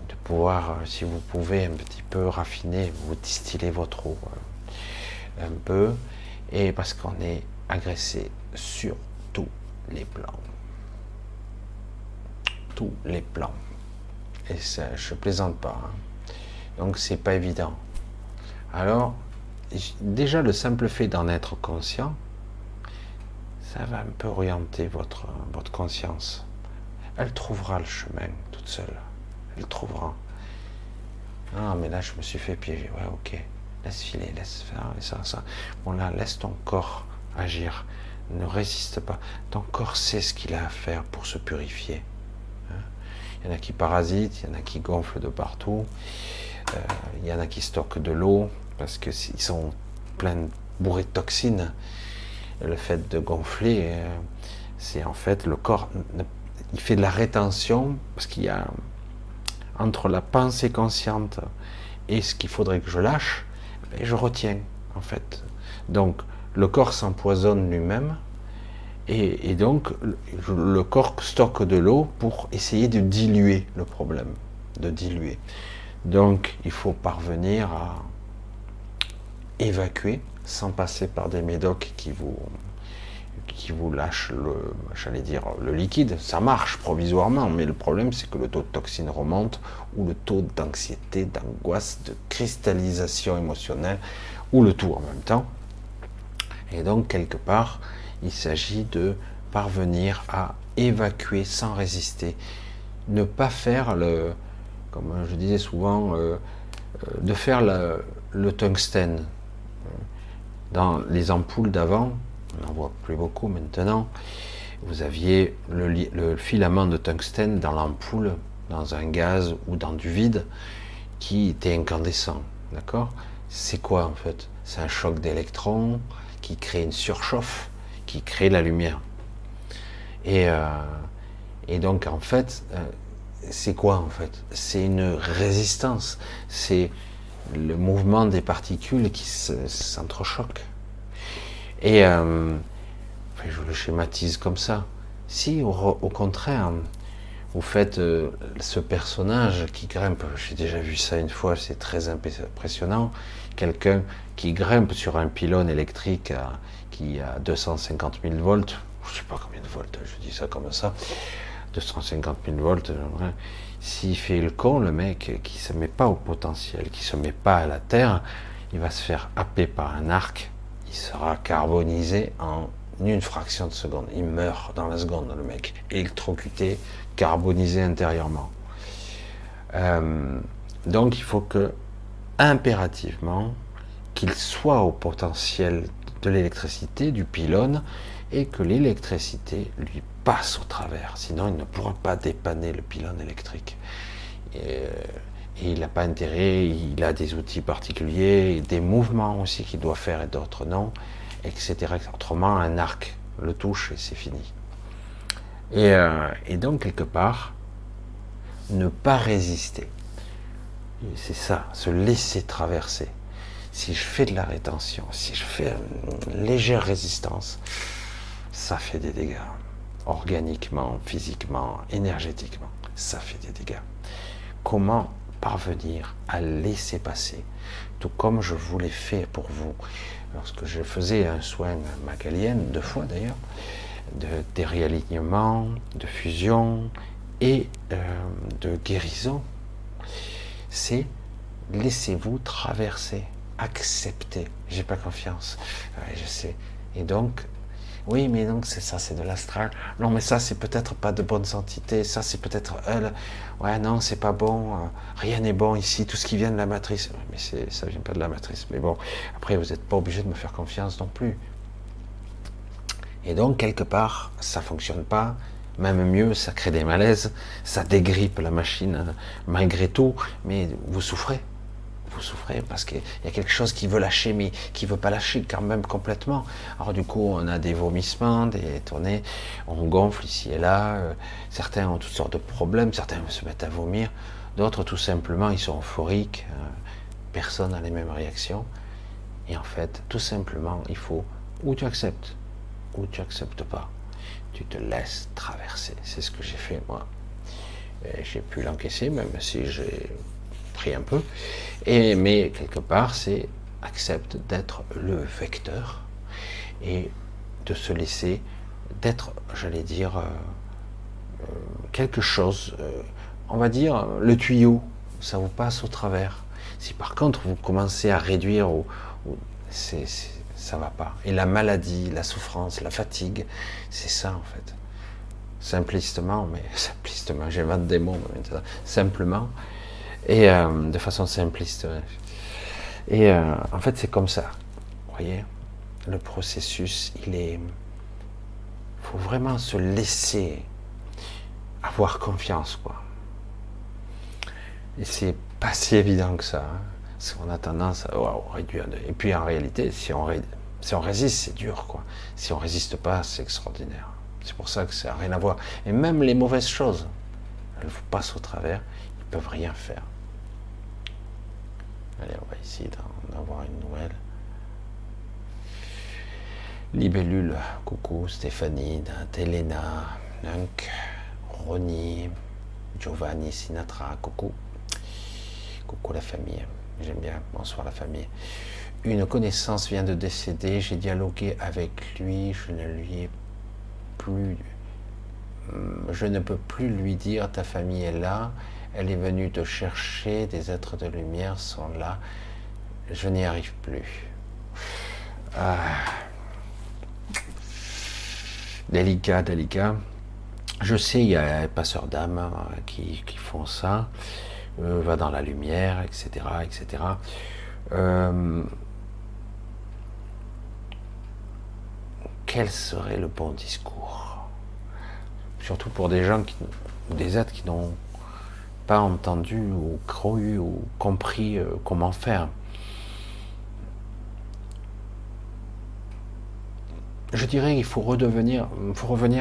de pouvoir, euh, si vous pouvez, un petit peu raffiner, vous distiller votre eau euh, un peu, et parce qu'on est agressé sur tous les plans. Tous les plans. Et ça, je plaisante pas. Hein. Donc c'est pas évident. Alors, déjà le simple fait d'en être conscient, ça va un peu orienter votre, conscience. Elle trouvera le chemin toute seule. Elle trouvera. Ah, mais là, je me suis fait piéger. Ouais, ok. Laisse filer, laisse faire, ça, ça. Bon, là, laisse ton corps agir. Ne résiste pas. Ton corps sait ce qu'il a à faire pour se purifier. Hein. Il y en a qui parasitent, il y en a qui gonflent de partout. Euh, il y en a qui stockent de l'eau parce qu'ils sont pleins bourrés de toxines. Le fait de gonfler, euh, c'est en fait le corps, il fait de la rétention parce qu'il y a entre la pensée consciente et ce qu'il faudrait que je lâche, ben, je retiens en fait. Donc le corps s'empoisonne lui-même et, donc le corps stocke de l'eau pour essayer de diluer le problème, de diluer. Donc il faut parvenir à évacuer sans passer par des médocs qui vous qui vous lâchent le j'allais dire le liquide ça marche provisoirement mais le problème c'est que le taux de toxine remonte ou le taux d'anxiété d'angoisse de cristallisation émotionnelle ou le tout en même temps et donc quelque part il s'agit de parvenir à évacuer sans résister ne pas faire le comme je disais souvent, euh, euh, de faire le tungstène. Dans les ampoules d'avant, on n'en voit plus beaucoup maintenant, vous aviez le, filament de tungstène dans l'ampoule, dans un gaz ou dans du vide, qui était incandescent. D'accord? C'est quoi en fait? C'est un choc d'électrons qui crée une surchauffe, qui crée la lumière. Et, euh, donc en fait, c'est quoi en fait? C'est une résistance. Le mouvement des particules qui s'entrechoquent. Et euh, je le schématise comme ça. Si au, contraire, vous faites euh, ce personnage qui grimpe, j'ai déjà vu ça une fois, c'est très impressionnant, quelqu'un qui grimpe sur un pylône électrique qui a 250 000 volts, je sais pas combien de volts, je dis ça comme ça, 250 000 volts, hein. S'il fait le con, le mec qui se met pas au potentiel, qui se met pas à la terre, il va se faire happer par un arc, il sera carbonisé en une fraction de seconde. Il meurt dans la seconde, le mec, électrocuté, carbonisé intérieurement. Euh, donc il faut que, impérativement, qu'il soit au potentiel de l'électricité, du pylône, et que l'électricité lui passe au travers. Sinon, il ne pourra pas dépanner le pylône électrique. Et, il n'a pas intérêt, il a des outils particuliers, des mouvements aussi qu'il doit faire et d'autres non, etc. Autrement, un arc le touche et c'est fini. Et, euh, et, donc, quelque part, ne pas résister. C'est ça, se laisser traverser. Si je fais de la rétention, si je fais une légère résistance, ça fait des dégâts. Organiquement, physiquement, énergétiquement, ça fait des dégâts. Comment parvenir à laisser passer, tout comme je vous l'ai fait pour vous lorsque je faisais un soin macalien, deux fois d'ailleurs, de déréalignement, de fusion et euh, de guérison, c'est laissez-vous traverser, accepter. J'ai pas confiance, je sais. Et donc Oui, mais donc c'est ça, c'est de l'astral. Non, mais ça, c'est peut-être pas de bonnes entités. Ça, c'est peut-être elle. Ouais, non, c'est pas bon. Euh, rien n'est bon ici. Tout ce qui vient de la matrice. Mais ça vient pas de la matrice. Mais bon, après, vous n'êtes pas obligé de me faire confiance non plus. Et donc, quelque part, ça fonctionne pas. Même mieux, ça crée des malaises. Ça dégrippe la machine hein, malgré tout. Mais vous souffrez vous souffrez parce qu'il y a quelque chose qui veut lâcher, mais qui veut pas lâcher quand même complètement. Alors du coup, on a des vomissements, des tournées, on gonfle ici et là. Euh, certains ont toutes sortes de problèmes, certains se mettent à vomir, d'autres tout simplement ils sont euphoriques. Euh, personne n'a les mêmes réactions. Et en fait, tout simplement, il faut ou tu acceptes ou tu acceptes pas. Tu te laisses traverser. C'est ce que j'ai fait moi. J'ai pu l'encaisser, même si j'ai un peu. Et, mais quelque part, c'est accepte d'être le vecteur et de se laisser, d'être, j'allais dire, euh, euh, quelque chose, euh, on va dire, le tuyau, ça vous passe au travers. Si par contre vous commencez à réduire, ou, ça va pas. Et la maladie, la souffrance, la fatigue, c'est ça en fait. Simplistement, mais simplistement, j'invente des mots. Simplement, et euh, de façon simpliste. Et euh, en fait, c'est comme ça. Vous voyez Le processus, il est. Faut vraiment se laisser avoir confiance, quoi. Et c'est pas si évident que ça. Hein. On a tendance à réduire. Et puis en réalité, si on, si on résiste, c'est dur, quoi. Si on résiste pas, c'est extraordinaire. C'est pour ça que ça n'a rien à voir. Et même les mauvaises choses, elles vous passent au travers, ils peuvent rien faire. Allez, on va essayer d'en avoir une nouvelle. Libellule, coucou, Stéphanie, Telena, Nunk, Ronnie, Giovanni, Sinatra, coucou. Coucou la famille, j'aime bien, bonsoir la famille. Une connaissance vient de décéder, j'ai dialogué avec lui, je ne lui ai plus... Je ne peux plus lui dire ta famille est là, elle est venue te chercher, des êtres de lumière sont là, je n'y arrive plus. Ah. Délicat, délicat. Je sais, il y a des passeurs d'âme hein, qui, font ça, euh, va dans la lumière, etc. etc. Euh, quel serait le bon discours? Surtout pour des gens qui, des êtres qui n'ont pas entendu ou cru ou compris euh, comment faire. Je dirais qu'il faut revenir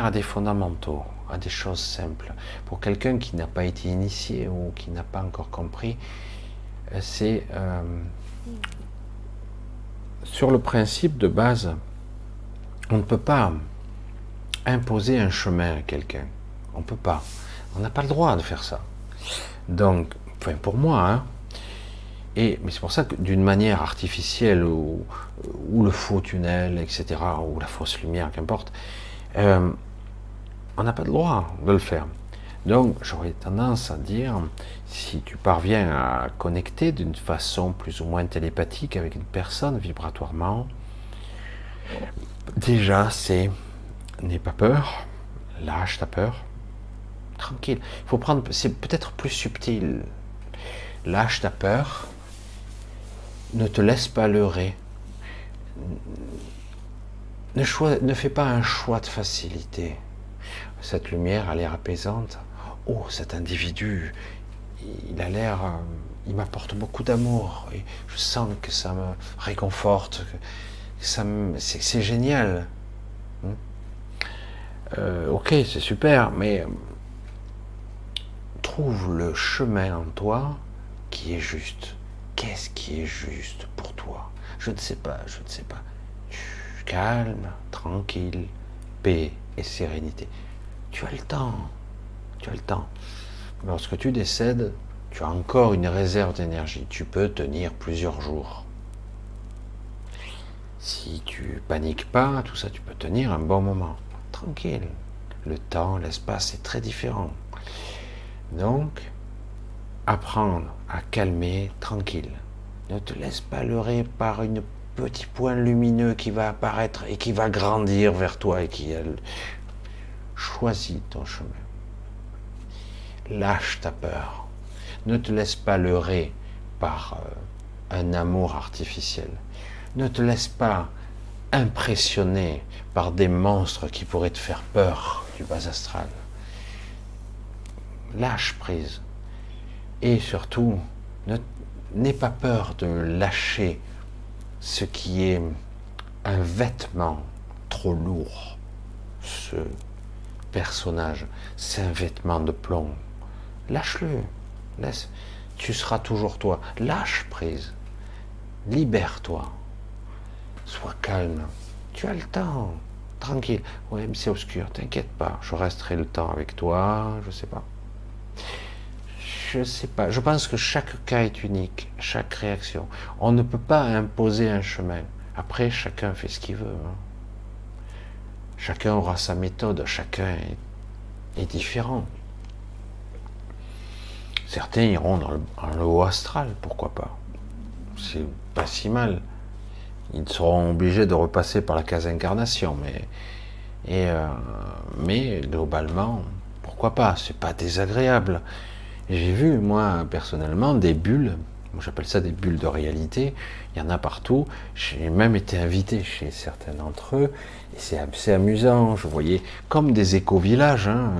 à des fondamentaux, à des choses simples. Pour quelqu'un qui n'a pas été initié ou qui n'a pas encore compris, euh, c'est euh, sur le principe de base, on ne peut pas imposer un chemin à quelqu'un. On ne peut pas. On n'a pas le droit de faire ça. Donc, enfin pour moi, hein, et, mais c'est pour ça que d'une manière artificielle ou, le faux tunnel, etc., ou la fausse lumière, qu'importe, euh, on n'a pas le droit de le faire. Donc j'aurais tendance à dire, si tu parviens à connecter d'une façon plus ou moins télépathique avec une personne vibratoirement, déjà c'est n'aie pas peur, lâche ta peur, tranquille. Il faut prendre, c'est peut-être plus subtil. Lâche ta peur. Ne te laisse pas leurrer. Ne, fais pas un choix de facilité. Cette lumière a l'air apaisante. Oh, cet individu, il a l'air, euh, il m'apporte beaucoup d'amour. Je sens que ça me réconforte. Que ça c'est, génial. Hmm? Euh, ok, c'est super, mais trouve le chemin en toi qui est juste. Qu'est-ce qui est juste pour toi? Je ne sais pas, je ne sais pas. Calme, tranquille, paix et sérénité. Tu as le temps. Tu as le temps. Lorsque tu décèdes, tu as encore une réserve d'énergie. Tu peux tenir plusieurs jours. Si tu paniques pas, tout ça, tu peux tenir un bon moment. Tranquille. Le temps, l'espace est très différent. Donc, apprendre à calmer tranquille. Ne te laisse pas leurrer par une petit point lumineux qui va apparaître et qui va grandir vers toi et qui choisis ton chemin. Lâche ta peur. Ne te laisse pas leurrer par euh, un amour artificiel. Ne te laisse pas impressionner par des monstres qui pourraient te faire peur du bas astral. Lâche prise. Et surtout, n'aie pas peur de lâcher ce qui est un vêtement trop lourd. Ce personnage, c'est un vêtement de plomb. Lâche-le. Laisse. Tu seras toujours toi. Lâche prise. Libère-toi. Sois calme. Tu as le temps. Tranquille. Oui, mais c'est obscur. T'inquiète pas. Je resterai le temps avec toi. Je sais pas. Je sais pas. Je pense que chaque cas est unique. Chaque réaction. On ne peut pas imposer un chemin. Après, chacun fait ce qu'il veut. Hein. Chacun aura sa méthode. Chacun est, différent. Certains iront dans le, haut astral. Pourquoi pas C'est pas si mal ils seront obligés de repasser par la case incarnation, mais, euh, mais globalement, pourquoi pas C'est pas désagréable. J'ai vu, moi, personnellement, des bulles, j'appelle ça des bulles de réalité, il y en a partout. J'ai même été invité chez certains d'entre eux, et c'est assez amusant. Je voyais comme des éco-villages. Hein.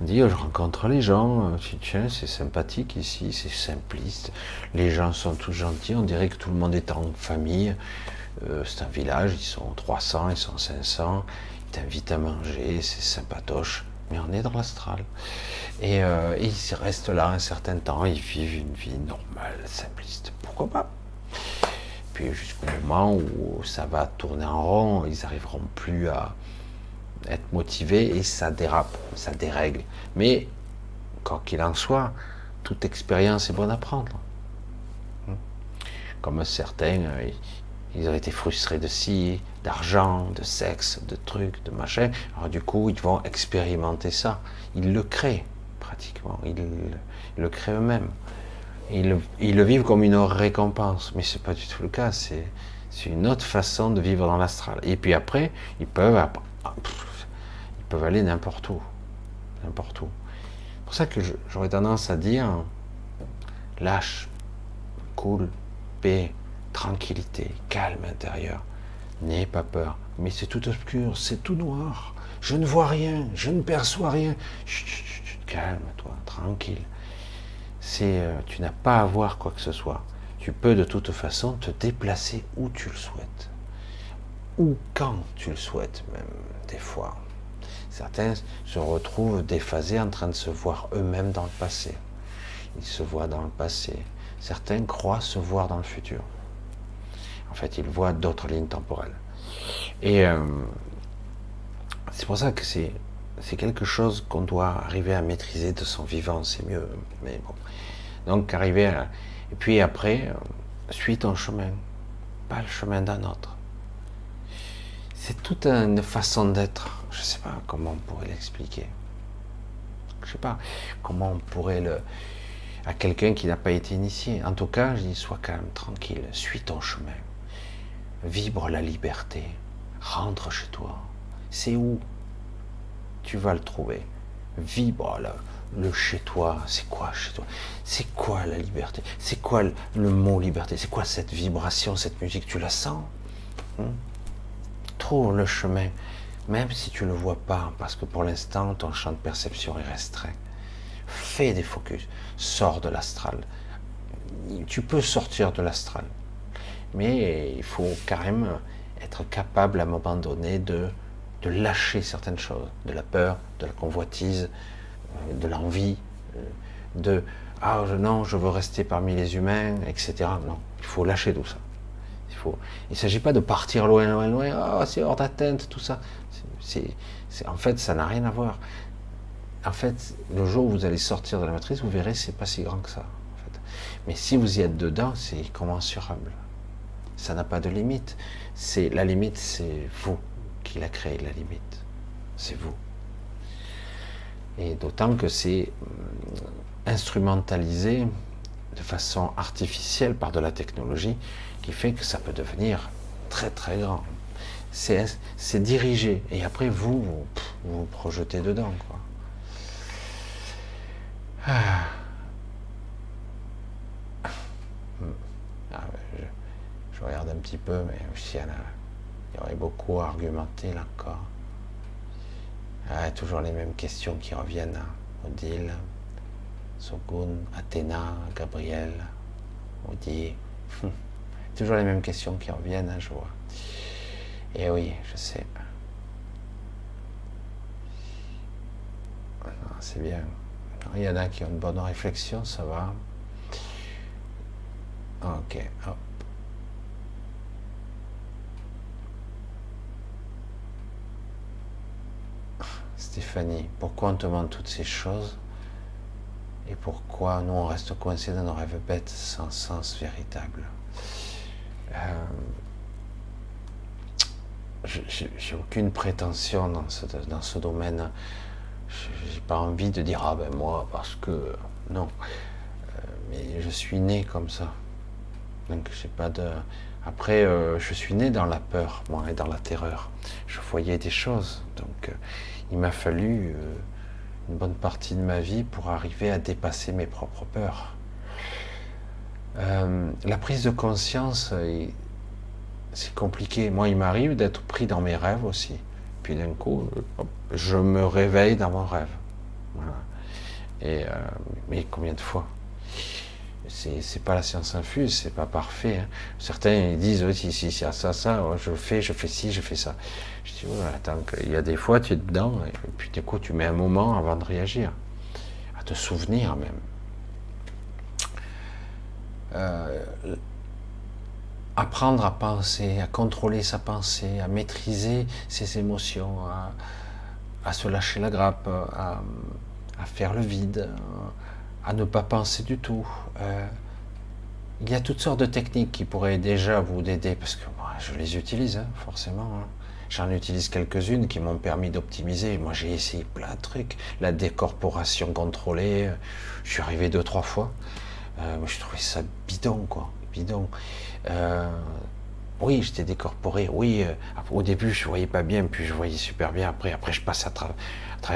On dit, oh, je rencontre les gens, tiens, c'est sympathique ici, c'est simpliste, les gens sont tous gentils, on dirait que tout le monde est en famille. Euh, c'est un village, ils sont 300, ils sont 500, ils t'invitent à manger, c'est sympatoche, mais on est dans l'astral. Et, euh, ils restent là un certain temps, ils vivent une vie normale, simpliste. Pourquoi pas? Puis jusqu'au moment où ça va tourner en rond, ils n'arriveront plus à être motivés et ça dérape, ça dérègle. Mais, quoi qu'il en soit, toute expérience est bonne à prendre. Comme certains, euh, ils ont été frustrés de ci, d'argent, de sexe, de trucs, de machin. Alors du coup, ils vont expérimenter ça. Ils le créent pratiquement. Ils, le créent eux-mêmes. Ils, ils, le vivent comme une récompense. Mais c'est pas du tout le cas. C'est une autre façon de vivre dans l'astral. Et puis après, ils peuvent, ils peuvent aller n'importe où. N'importe où. C'est pour ça que j'aurais tendance à dire lâche, cool, paix tranquillité, calme intérieur. N'aie pas peur. Mais c'est tout obscur, c'est tout noir. Je ne vois rien, je ne perçois rien. calme-toi, tranquille. Euh, tu n'as pas à voir quoi que ce soit. Tu peux de toute façon te déplacer où tu le souhaites. Ou quand tu le souhaites, même des fois. Certains se retrouvent déphasés en train de se voir eux-mêmes dans le passé. Ils se voient dans le passé. Certains croient se voir dans le futur. En fait, il voit d'autres lignes temporelles. Et euh, c'est pour ça que c'est quelque chose qu'on doit arriver à maîtriser de son vivant, c'est mieux. Mais bon. Donc arriver à... Et puis après, euh, suis ton chemin, pas le chemin d'un autre. C'est toute une façon d'être. Je ne sais pas comment on pourrait l'expliquer. Je ne sais pas comment on pourrait le à quelqu'un qui n'a pas été initié. En tout cas, je dis sois calme, tranquille, suis ton chemin vibre la liberté, rentre chez toi. C'est où Tu vas le trouver? Vibre le, chez toi. C'est quoi chez toi? C'est quoi la liberté? C'est quoi le, mot liberté? C'est quoi cette vibration, cette musique? Tu la sens? Hmm? Trouve le chemin, même si tu ne le vois pas, parce que pour l'instant, ton champ de perception est restreint. Fais des focus, sors de l'astral. Tu peux sortir de l'astral mais il faut quand même être capable à un moment donné de, de lâcher certaines choses, de la peur, de la convoitise, euh, de l'envie, euh, de ah non, je veux rester parmi les humains, etc. Non, il faut lâcher tout ça. Il faut. Il s'agit pas de partir loin, loin, loin. Ah, c'est hors d'atteinte, tout ça. C'est, en fait, ça n'a rien à voir. En fait, le jour où vous allez sortir de la matrice, vous verrez, c'est pas si grand que ça. Mais si vous y êtes dedans, c'est commensurable ça n'a pas de limite. C'est la limite, c'est vous qui l'a créé la limite. C'est vous. Et d'autant que c'est euh, instrumentalisé de façon artificielle par de la technologie qui fait que ça peut devenir très très grand. C'est dirigé. Et après, vous, vous vous, projetez dedans. Quoi. Ah, je, regarde un petit peu, mais il y aurait beaucoup à argumenter là encore. Ah, toujours les mêmes questions qui reviennent. Odile, Sogun, Athéna, Gabriel, Odi. toujours les mêmes questions qui reviennent, hein, je vois. Et oui, je sais. C'est bien. Il y en a qui ont une bonne réflexion, ça va. Ok. Stéphanie, pourquoi on te demande toutes ces choses et pourquoi nous on reste coincés dans nos rêves bêtes sans sens véritable? Euh, J'ai aucune prétention dans ce, dans ce domaine. J'ai pas envie de dire ah ben moi parce que non. Euh, mais je suis né comme ça. Donc j'ai pas de. Après, euh, je suis né dans la peur, moi, et dans la terreur. Je voyais des choses. Donc euh, il m'a fallu une bonne partie de ma vie pour arriver à dépasser mes propres peurs. la prise de conscience, c'est compliqué. Moi, il m'arrive d'être pris dans mes rêves aussi. Puis d'un coup, je me réveille dans mon rêve. Euh, mais combien de fois? C'est pas la science infuse, c'est pas parfait. Hein. Certains disent aussi si, si, ça, ça, je fais, je fais ci, je fais ça. Je dis, attends, il y a des fois, tu es dedans, et puis du coup, tu mets un moment avant de réagir, à te souvenir même. Euh, apprendre à penser, à contrôler sa pensée, à maîtriser ses émotions, à, se lâcher la grappe, à, faire le vide, à ne pas penser du tout. Euh, il y a toutes sortes de techniques qui pourraient déjà vous aider, parce que moi, je les utilise, hein, forcément. Hein. J'en utilise quelques-unes qui m'ont permis d'optimiser. Moi, j'ai essayé plein de trucs. La décorporation contrôlée, je suis arrivé deux, trois fois. Euh, je trouvais ça bidon, quoi. Bidon. Euh, oui, j'étais décorporé. Oui, euh, au début, je voyais pas bien, puis je voyais super bien. Après, après, je passais à, travers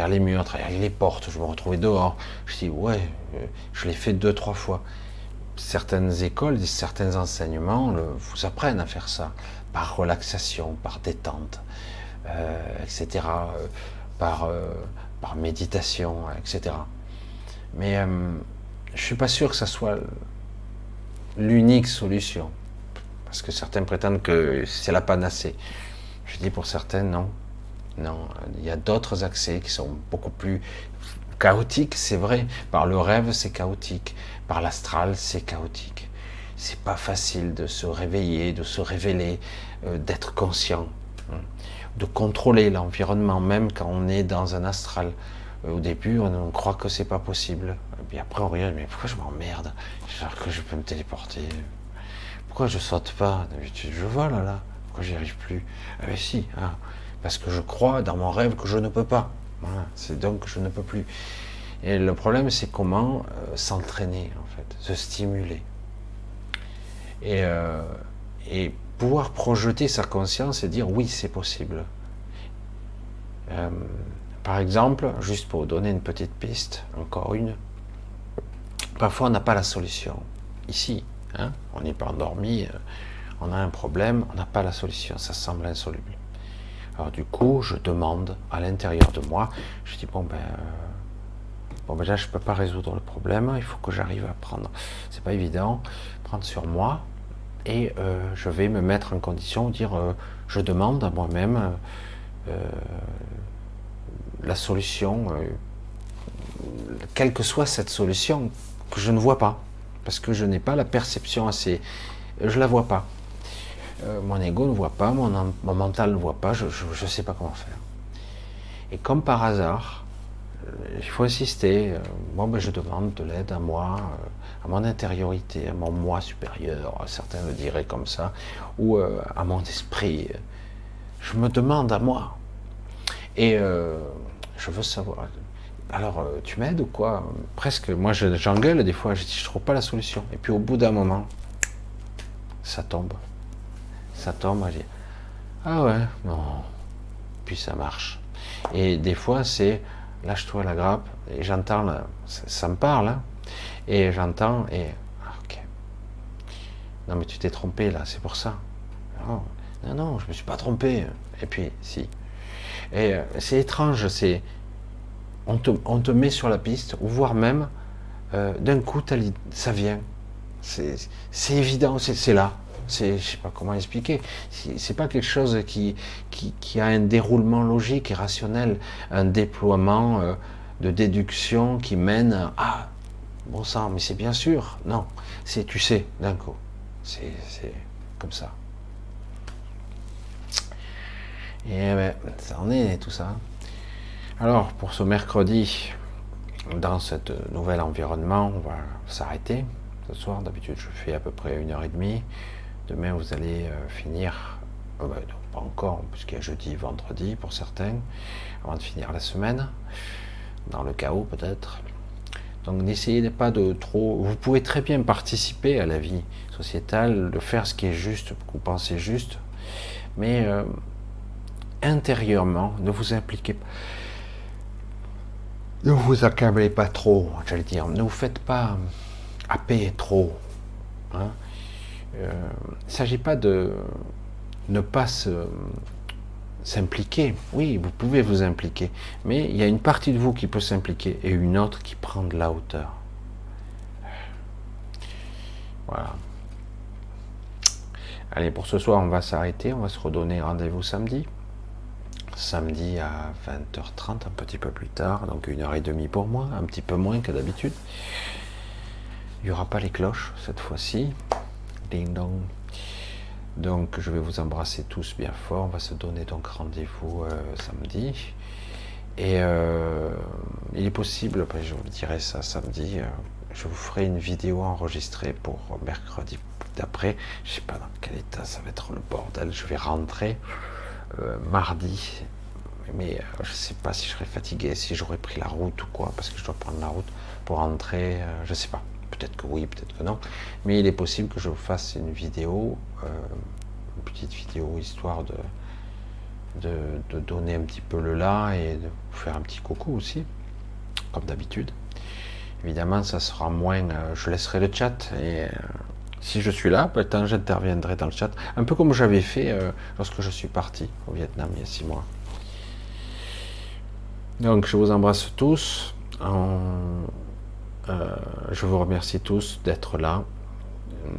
les murs, à travers les portes. Je me retrouvais dehors. Je dis ouais, euh, je l'ai fait deux, trois fois. Certaines écoles, certains enseignements vous apprennent à faire ça par relaxation, par détente, etc., par, par méditation, etc. Mais je suis pas sûr que ça soit l'unique solution. Parce que certains prétendent que c'est la panacée. Je dis pour certains, non. Non, il y a d'autres accès qui sont beaucoup plus chaotiques, c'est vrai. Par le rêve, c'est chaotique. Par l'astral, c'est chaotique. C'est pas facile de se réveiller, de se révéler, euh, d'être conscient, hein. de contrôler l'environnement, même quand on est dans un astral. Euh, au début, on, croit que c'est pas possible. Et puis après, on regarde, mais pourquoi je m'emmerde? J'espère que je peux me téléporter? Pourquoi je saute pas? D'habitude, je vole là. Pourquoi j'y arrive plus? Ah ben si, hein. Parce que je crois dans mon rêve que je ne peux pas. c'est donc que je ne peux plus. Et le problème, c'est comment euh, s'entraîner, en fait, se stimuler. Et, euh, et, pouvoir projeter sa conscience et dire oui, c'est possible. Euh, par exemple, juste pour donner une petite piste, encore une, parfois on n'a pas la solution. Ici, Hein. on n'est pas endormi, on a un problème, on n'a pas la solution, ça semble insoluble. Alors du coup, je demande à l'intérieur de moi, je dis bon ben, euh, bon ben là je peux pas résoudre le problème, il faut que j'arrive à prendre, c'est pas évident, prendre sur moi et euh, je vais me mettre en condition, dire je demande à moi-même la solution, quelle que soit cette solution que je ne vois pas parce que je n'ai pas la perception assez. Je la vois pas. Euh, mon ego ne voit pas, mon, mental ne voit pas, je ne sais pas comment faire. Et comme par hasard, euh, il faut insister. Euh, bon, ben, je demande de l'aide à moi, à mon intériorité, à mon moi supérieur, certains le diraient comme ça, ou à mon esprit. Je me demande à moi. Et je veux savoir alors euh, tu m'aides ou quoi? Presque, moi j'engueule des fois, je dis je trouve pas la solution. Et puis au bout d'un moment, ça tombe. Ça tombe, je dis, ah ouais, non. Puis ça marche. Et des fois, c'est lâche-toi la grappe, et j'entends, ça, me parle, hein. et j'entends, et ah, ok. Non, mais tu t'es trompé là, c'est pour ça. Non, non, je me suis pas trompé. Et puis, si. Et euh, c'est étrange, c'est. On te, on te, met sur la piste, ou voire même, euh, d'un coup, ça vient. C'est évident, c'est là c'est, je sais pas comment expliquer. C'est pas quelque chose qui, qui, a un déroulement logique et rationnel, un déploiement euh, de déduction qui mène à ah, bon sang, mais c'est bien sûr. Non, c'est tu sais d'un coup. C'est comme ça. Et ben, ça en est tout ça. Alors pour ce mercredi, dans ce nouvel environnement, on va s'arrêter ce soir. D'habitude, je fais à peu près une heure et demie. Demain, vous allez euh, finir, euh, bah, pas encore, puisqu'il y a jeudi, vendredi pour certains, avant de finir la semaine, dans le chaos peut-être. Donc n'essayez pas de trop. Vous pouvez très bien participer à la vie sociétale, de faire ce qui est juste, vous pensez juste, mais euh, intérieurement, ne vous impliquez pas. Ne vous accablez pas trop, j'allais dire. Ne vous faites pas happer trop. Hein. Euh, il ne s'agit pas de ne pas s'impliquer. Oui, vous pouvez vous impliquer, mais il y a une partie de vous qui peut s'impliquer et une autre qui prend de la hauteur. Voilà. Allez, pour ce soir, on va s'arrêter. On va se redonner rendez-vous samedi. Samedi à 20h30, un petit peu plus tard, donc une heure et demie pour moi, un petit peu moins que d'habitude. Il n'y aura pas les cloches cette fois-ci. Donc je vais vous embrasser tous bien fort. On va se donner donc rendez-vous euh, samedi. Et euh, il est possible, je vous dirai ça samedi, euh, je vous ferai une vidéo enregistrée pour mercredi d'après. Je sais pas dans quel état ça va être le bordel. Je vais rentrer mardi. Mais je sais pas si je serai fatigué, si j'aurais pris la route ou quoi, parce que je dois prendre la route pour rentrer. je sais pas. Peut-être que oui, peut-être que non. Mais il est possible que je fasse une vidéo, euh, une petite vidéo histoire de, de, donner un petit peu le là et de vous faire un petit coucou aussi, comme d'habitude. Évidemment, ça sera moins. Euh, je laisserai le chat et euh, si je suis là, peut-être j'interviendrai dans le chat, un peu comme j'avais fait lorsque je suis parti au Vietnam il y a six mois. Donc, je vous embrasse tous. Euh, je vous remercie tous d'être là, euh,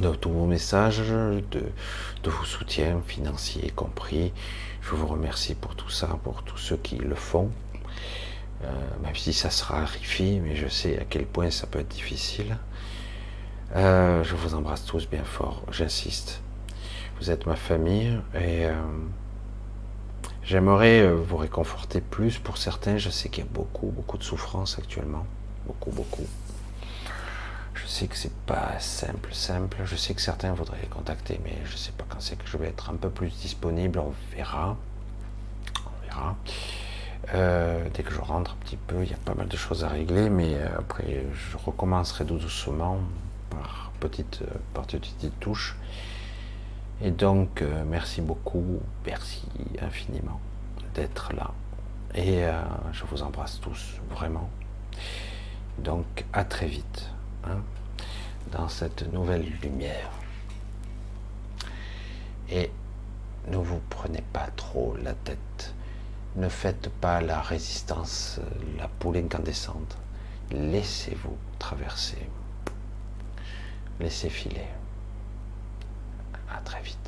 de tous vos messages, de, vos soutiens financiers compris. Je vous remercie pour tout ça, pour tous ceux qui le font. Euh, même si ça se raréfie, mais je sais à quel point ça peut être difficile. je vous embrasse tous bien fort, j'insiste. Vous êtes ma famille et J'aimerais euh, vous réconforter plus. Pour certains, je sais qu'il y a beaucoup, beaucoup de souffrance actuellement. Beaucoup, beaucoup. Je sais que c'est pas simple, simple. Je sais que certains voudraient les contacter, mais je sais pas quand c'est que je vais être un peu plus disponible. On verra. On verra. Euh, dès que je rentre un petit peu, il y a pas mal de choses à régler, mais euh, après, je recommencerai doucement par petites, par petites touches. Et donc, euh, merci beaucoup, merci infiniment d'être là. Et euh, je vous embrasse tous, vraiment. Donc, à très vite hein, dans cette nouvelle lumière. Et ne vous prenez pas trop la tête. Ne faites pas la résistance, la poule incandescente. Laissez-vous traverser. Laissez filer. Très vite.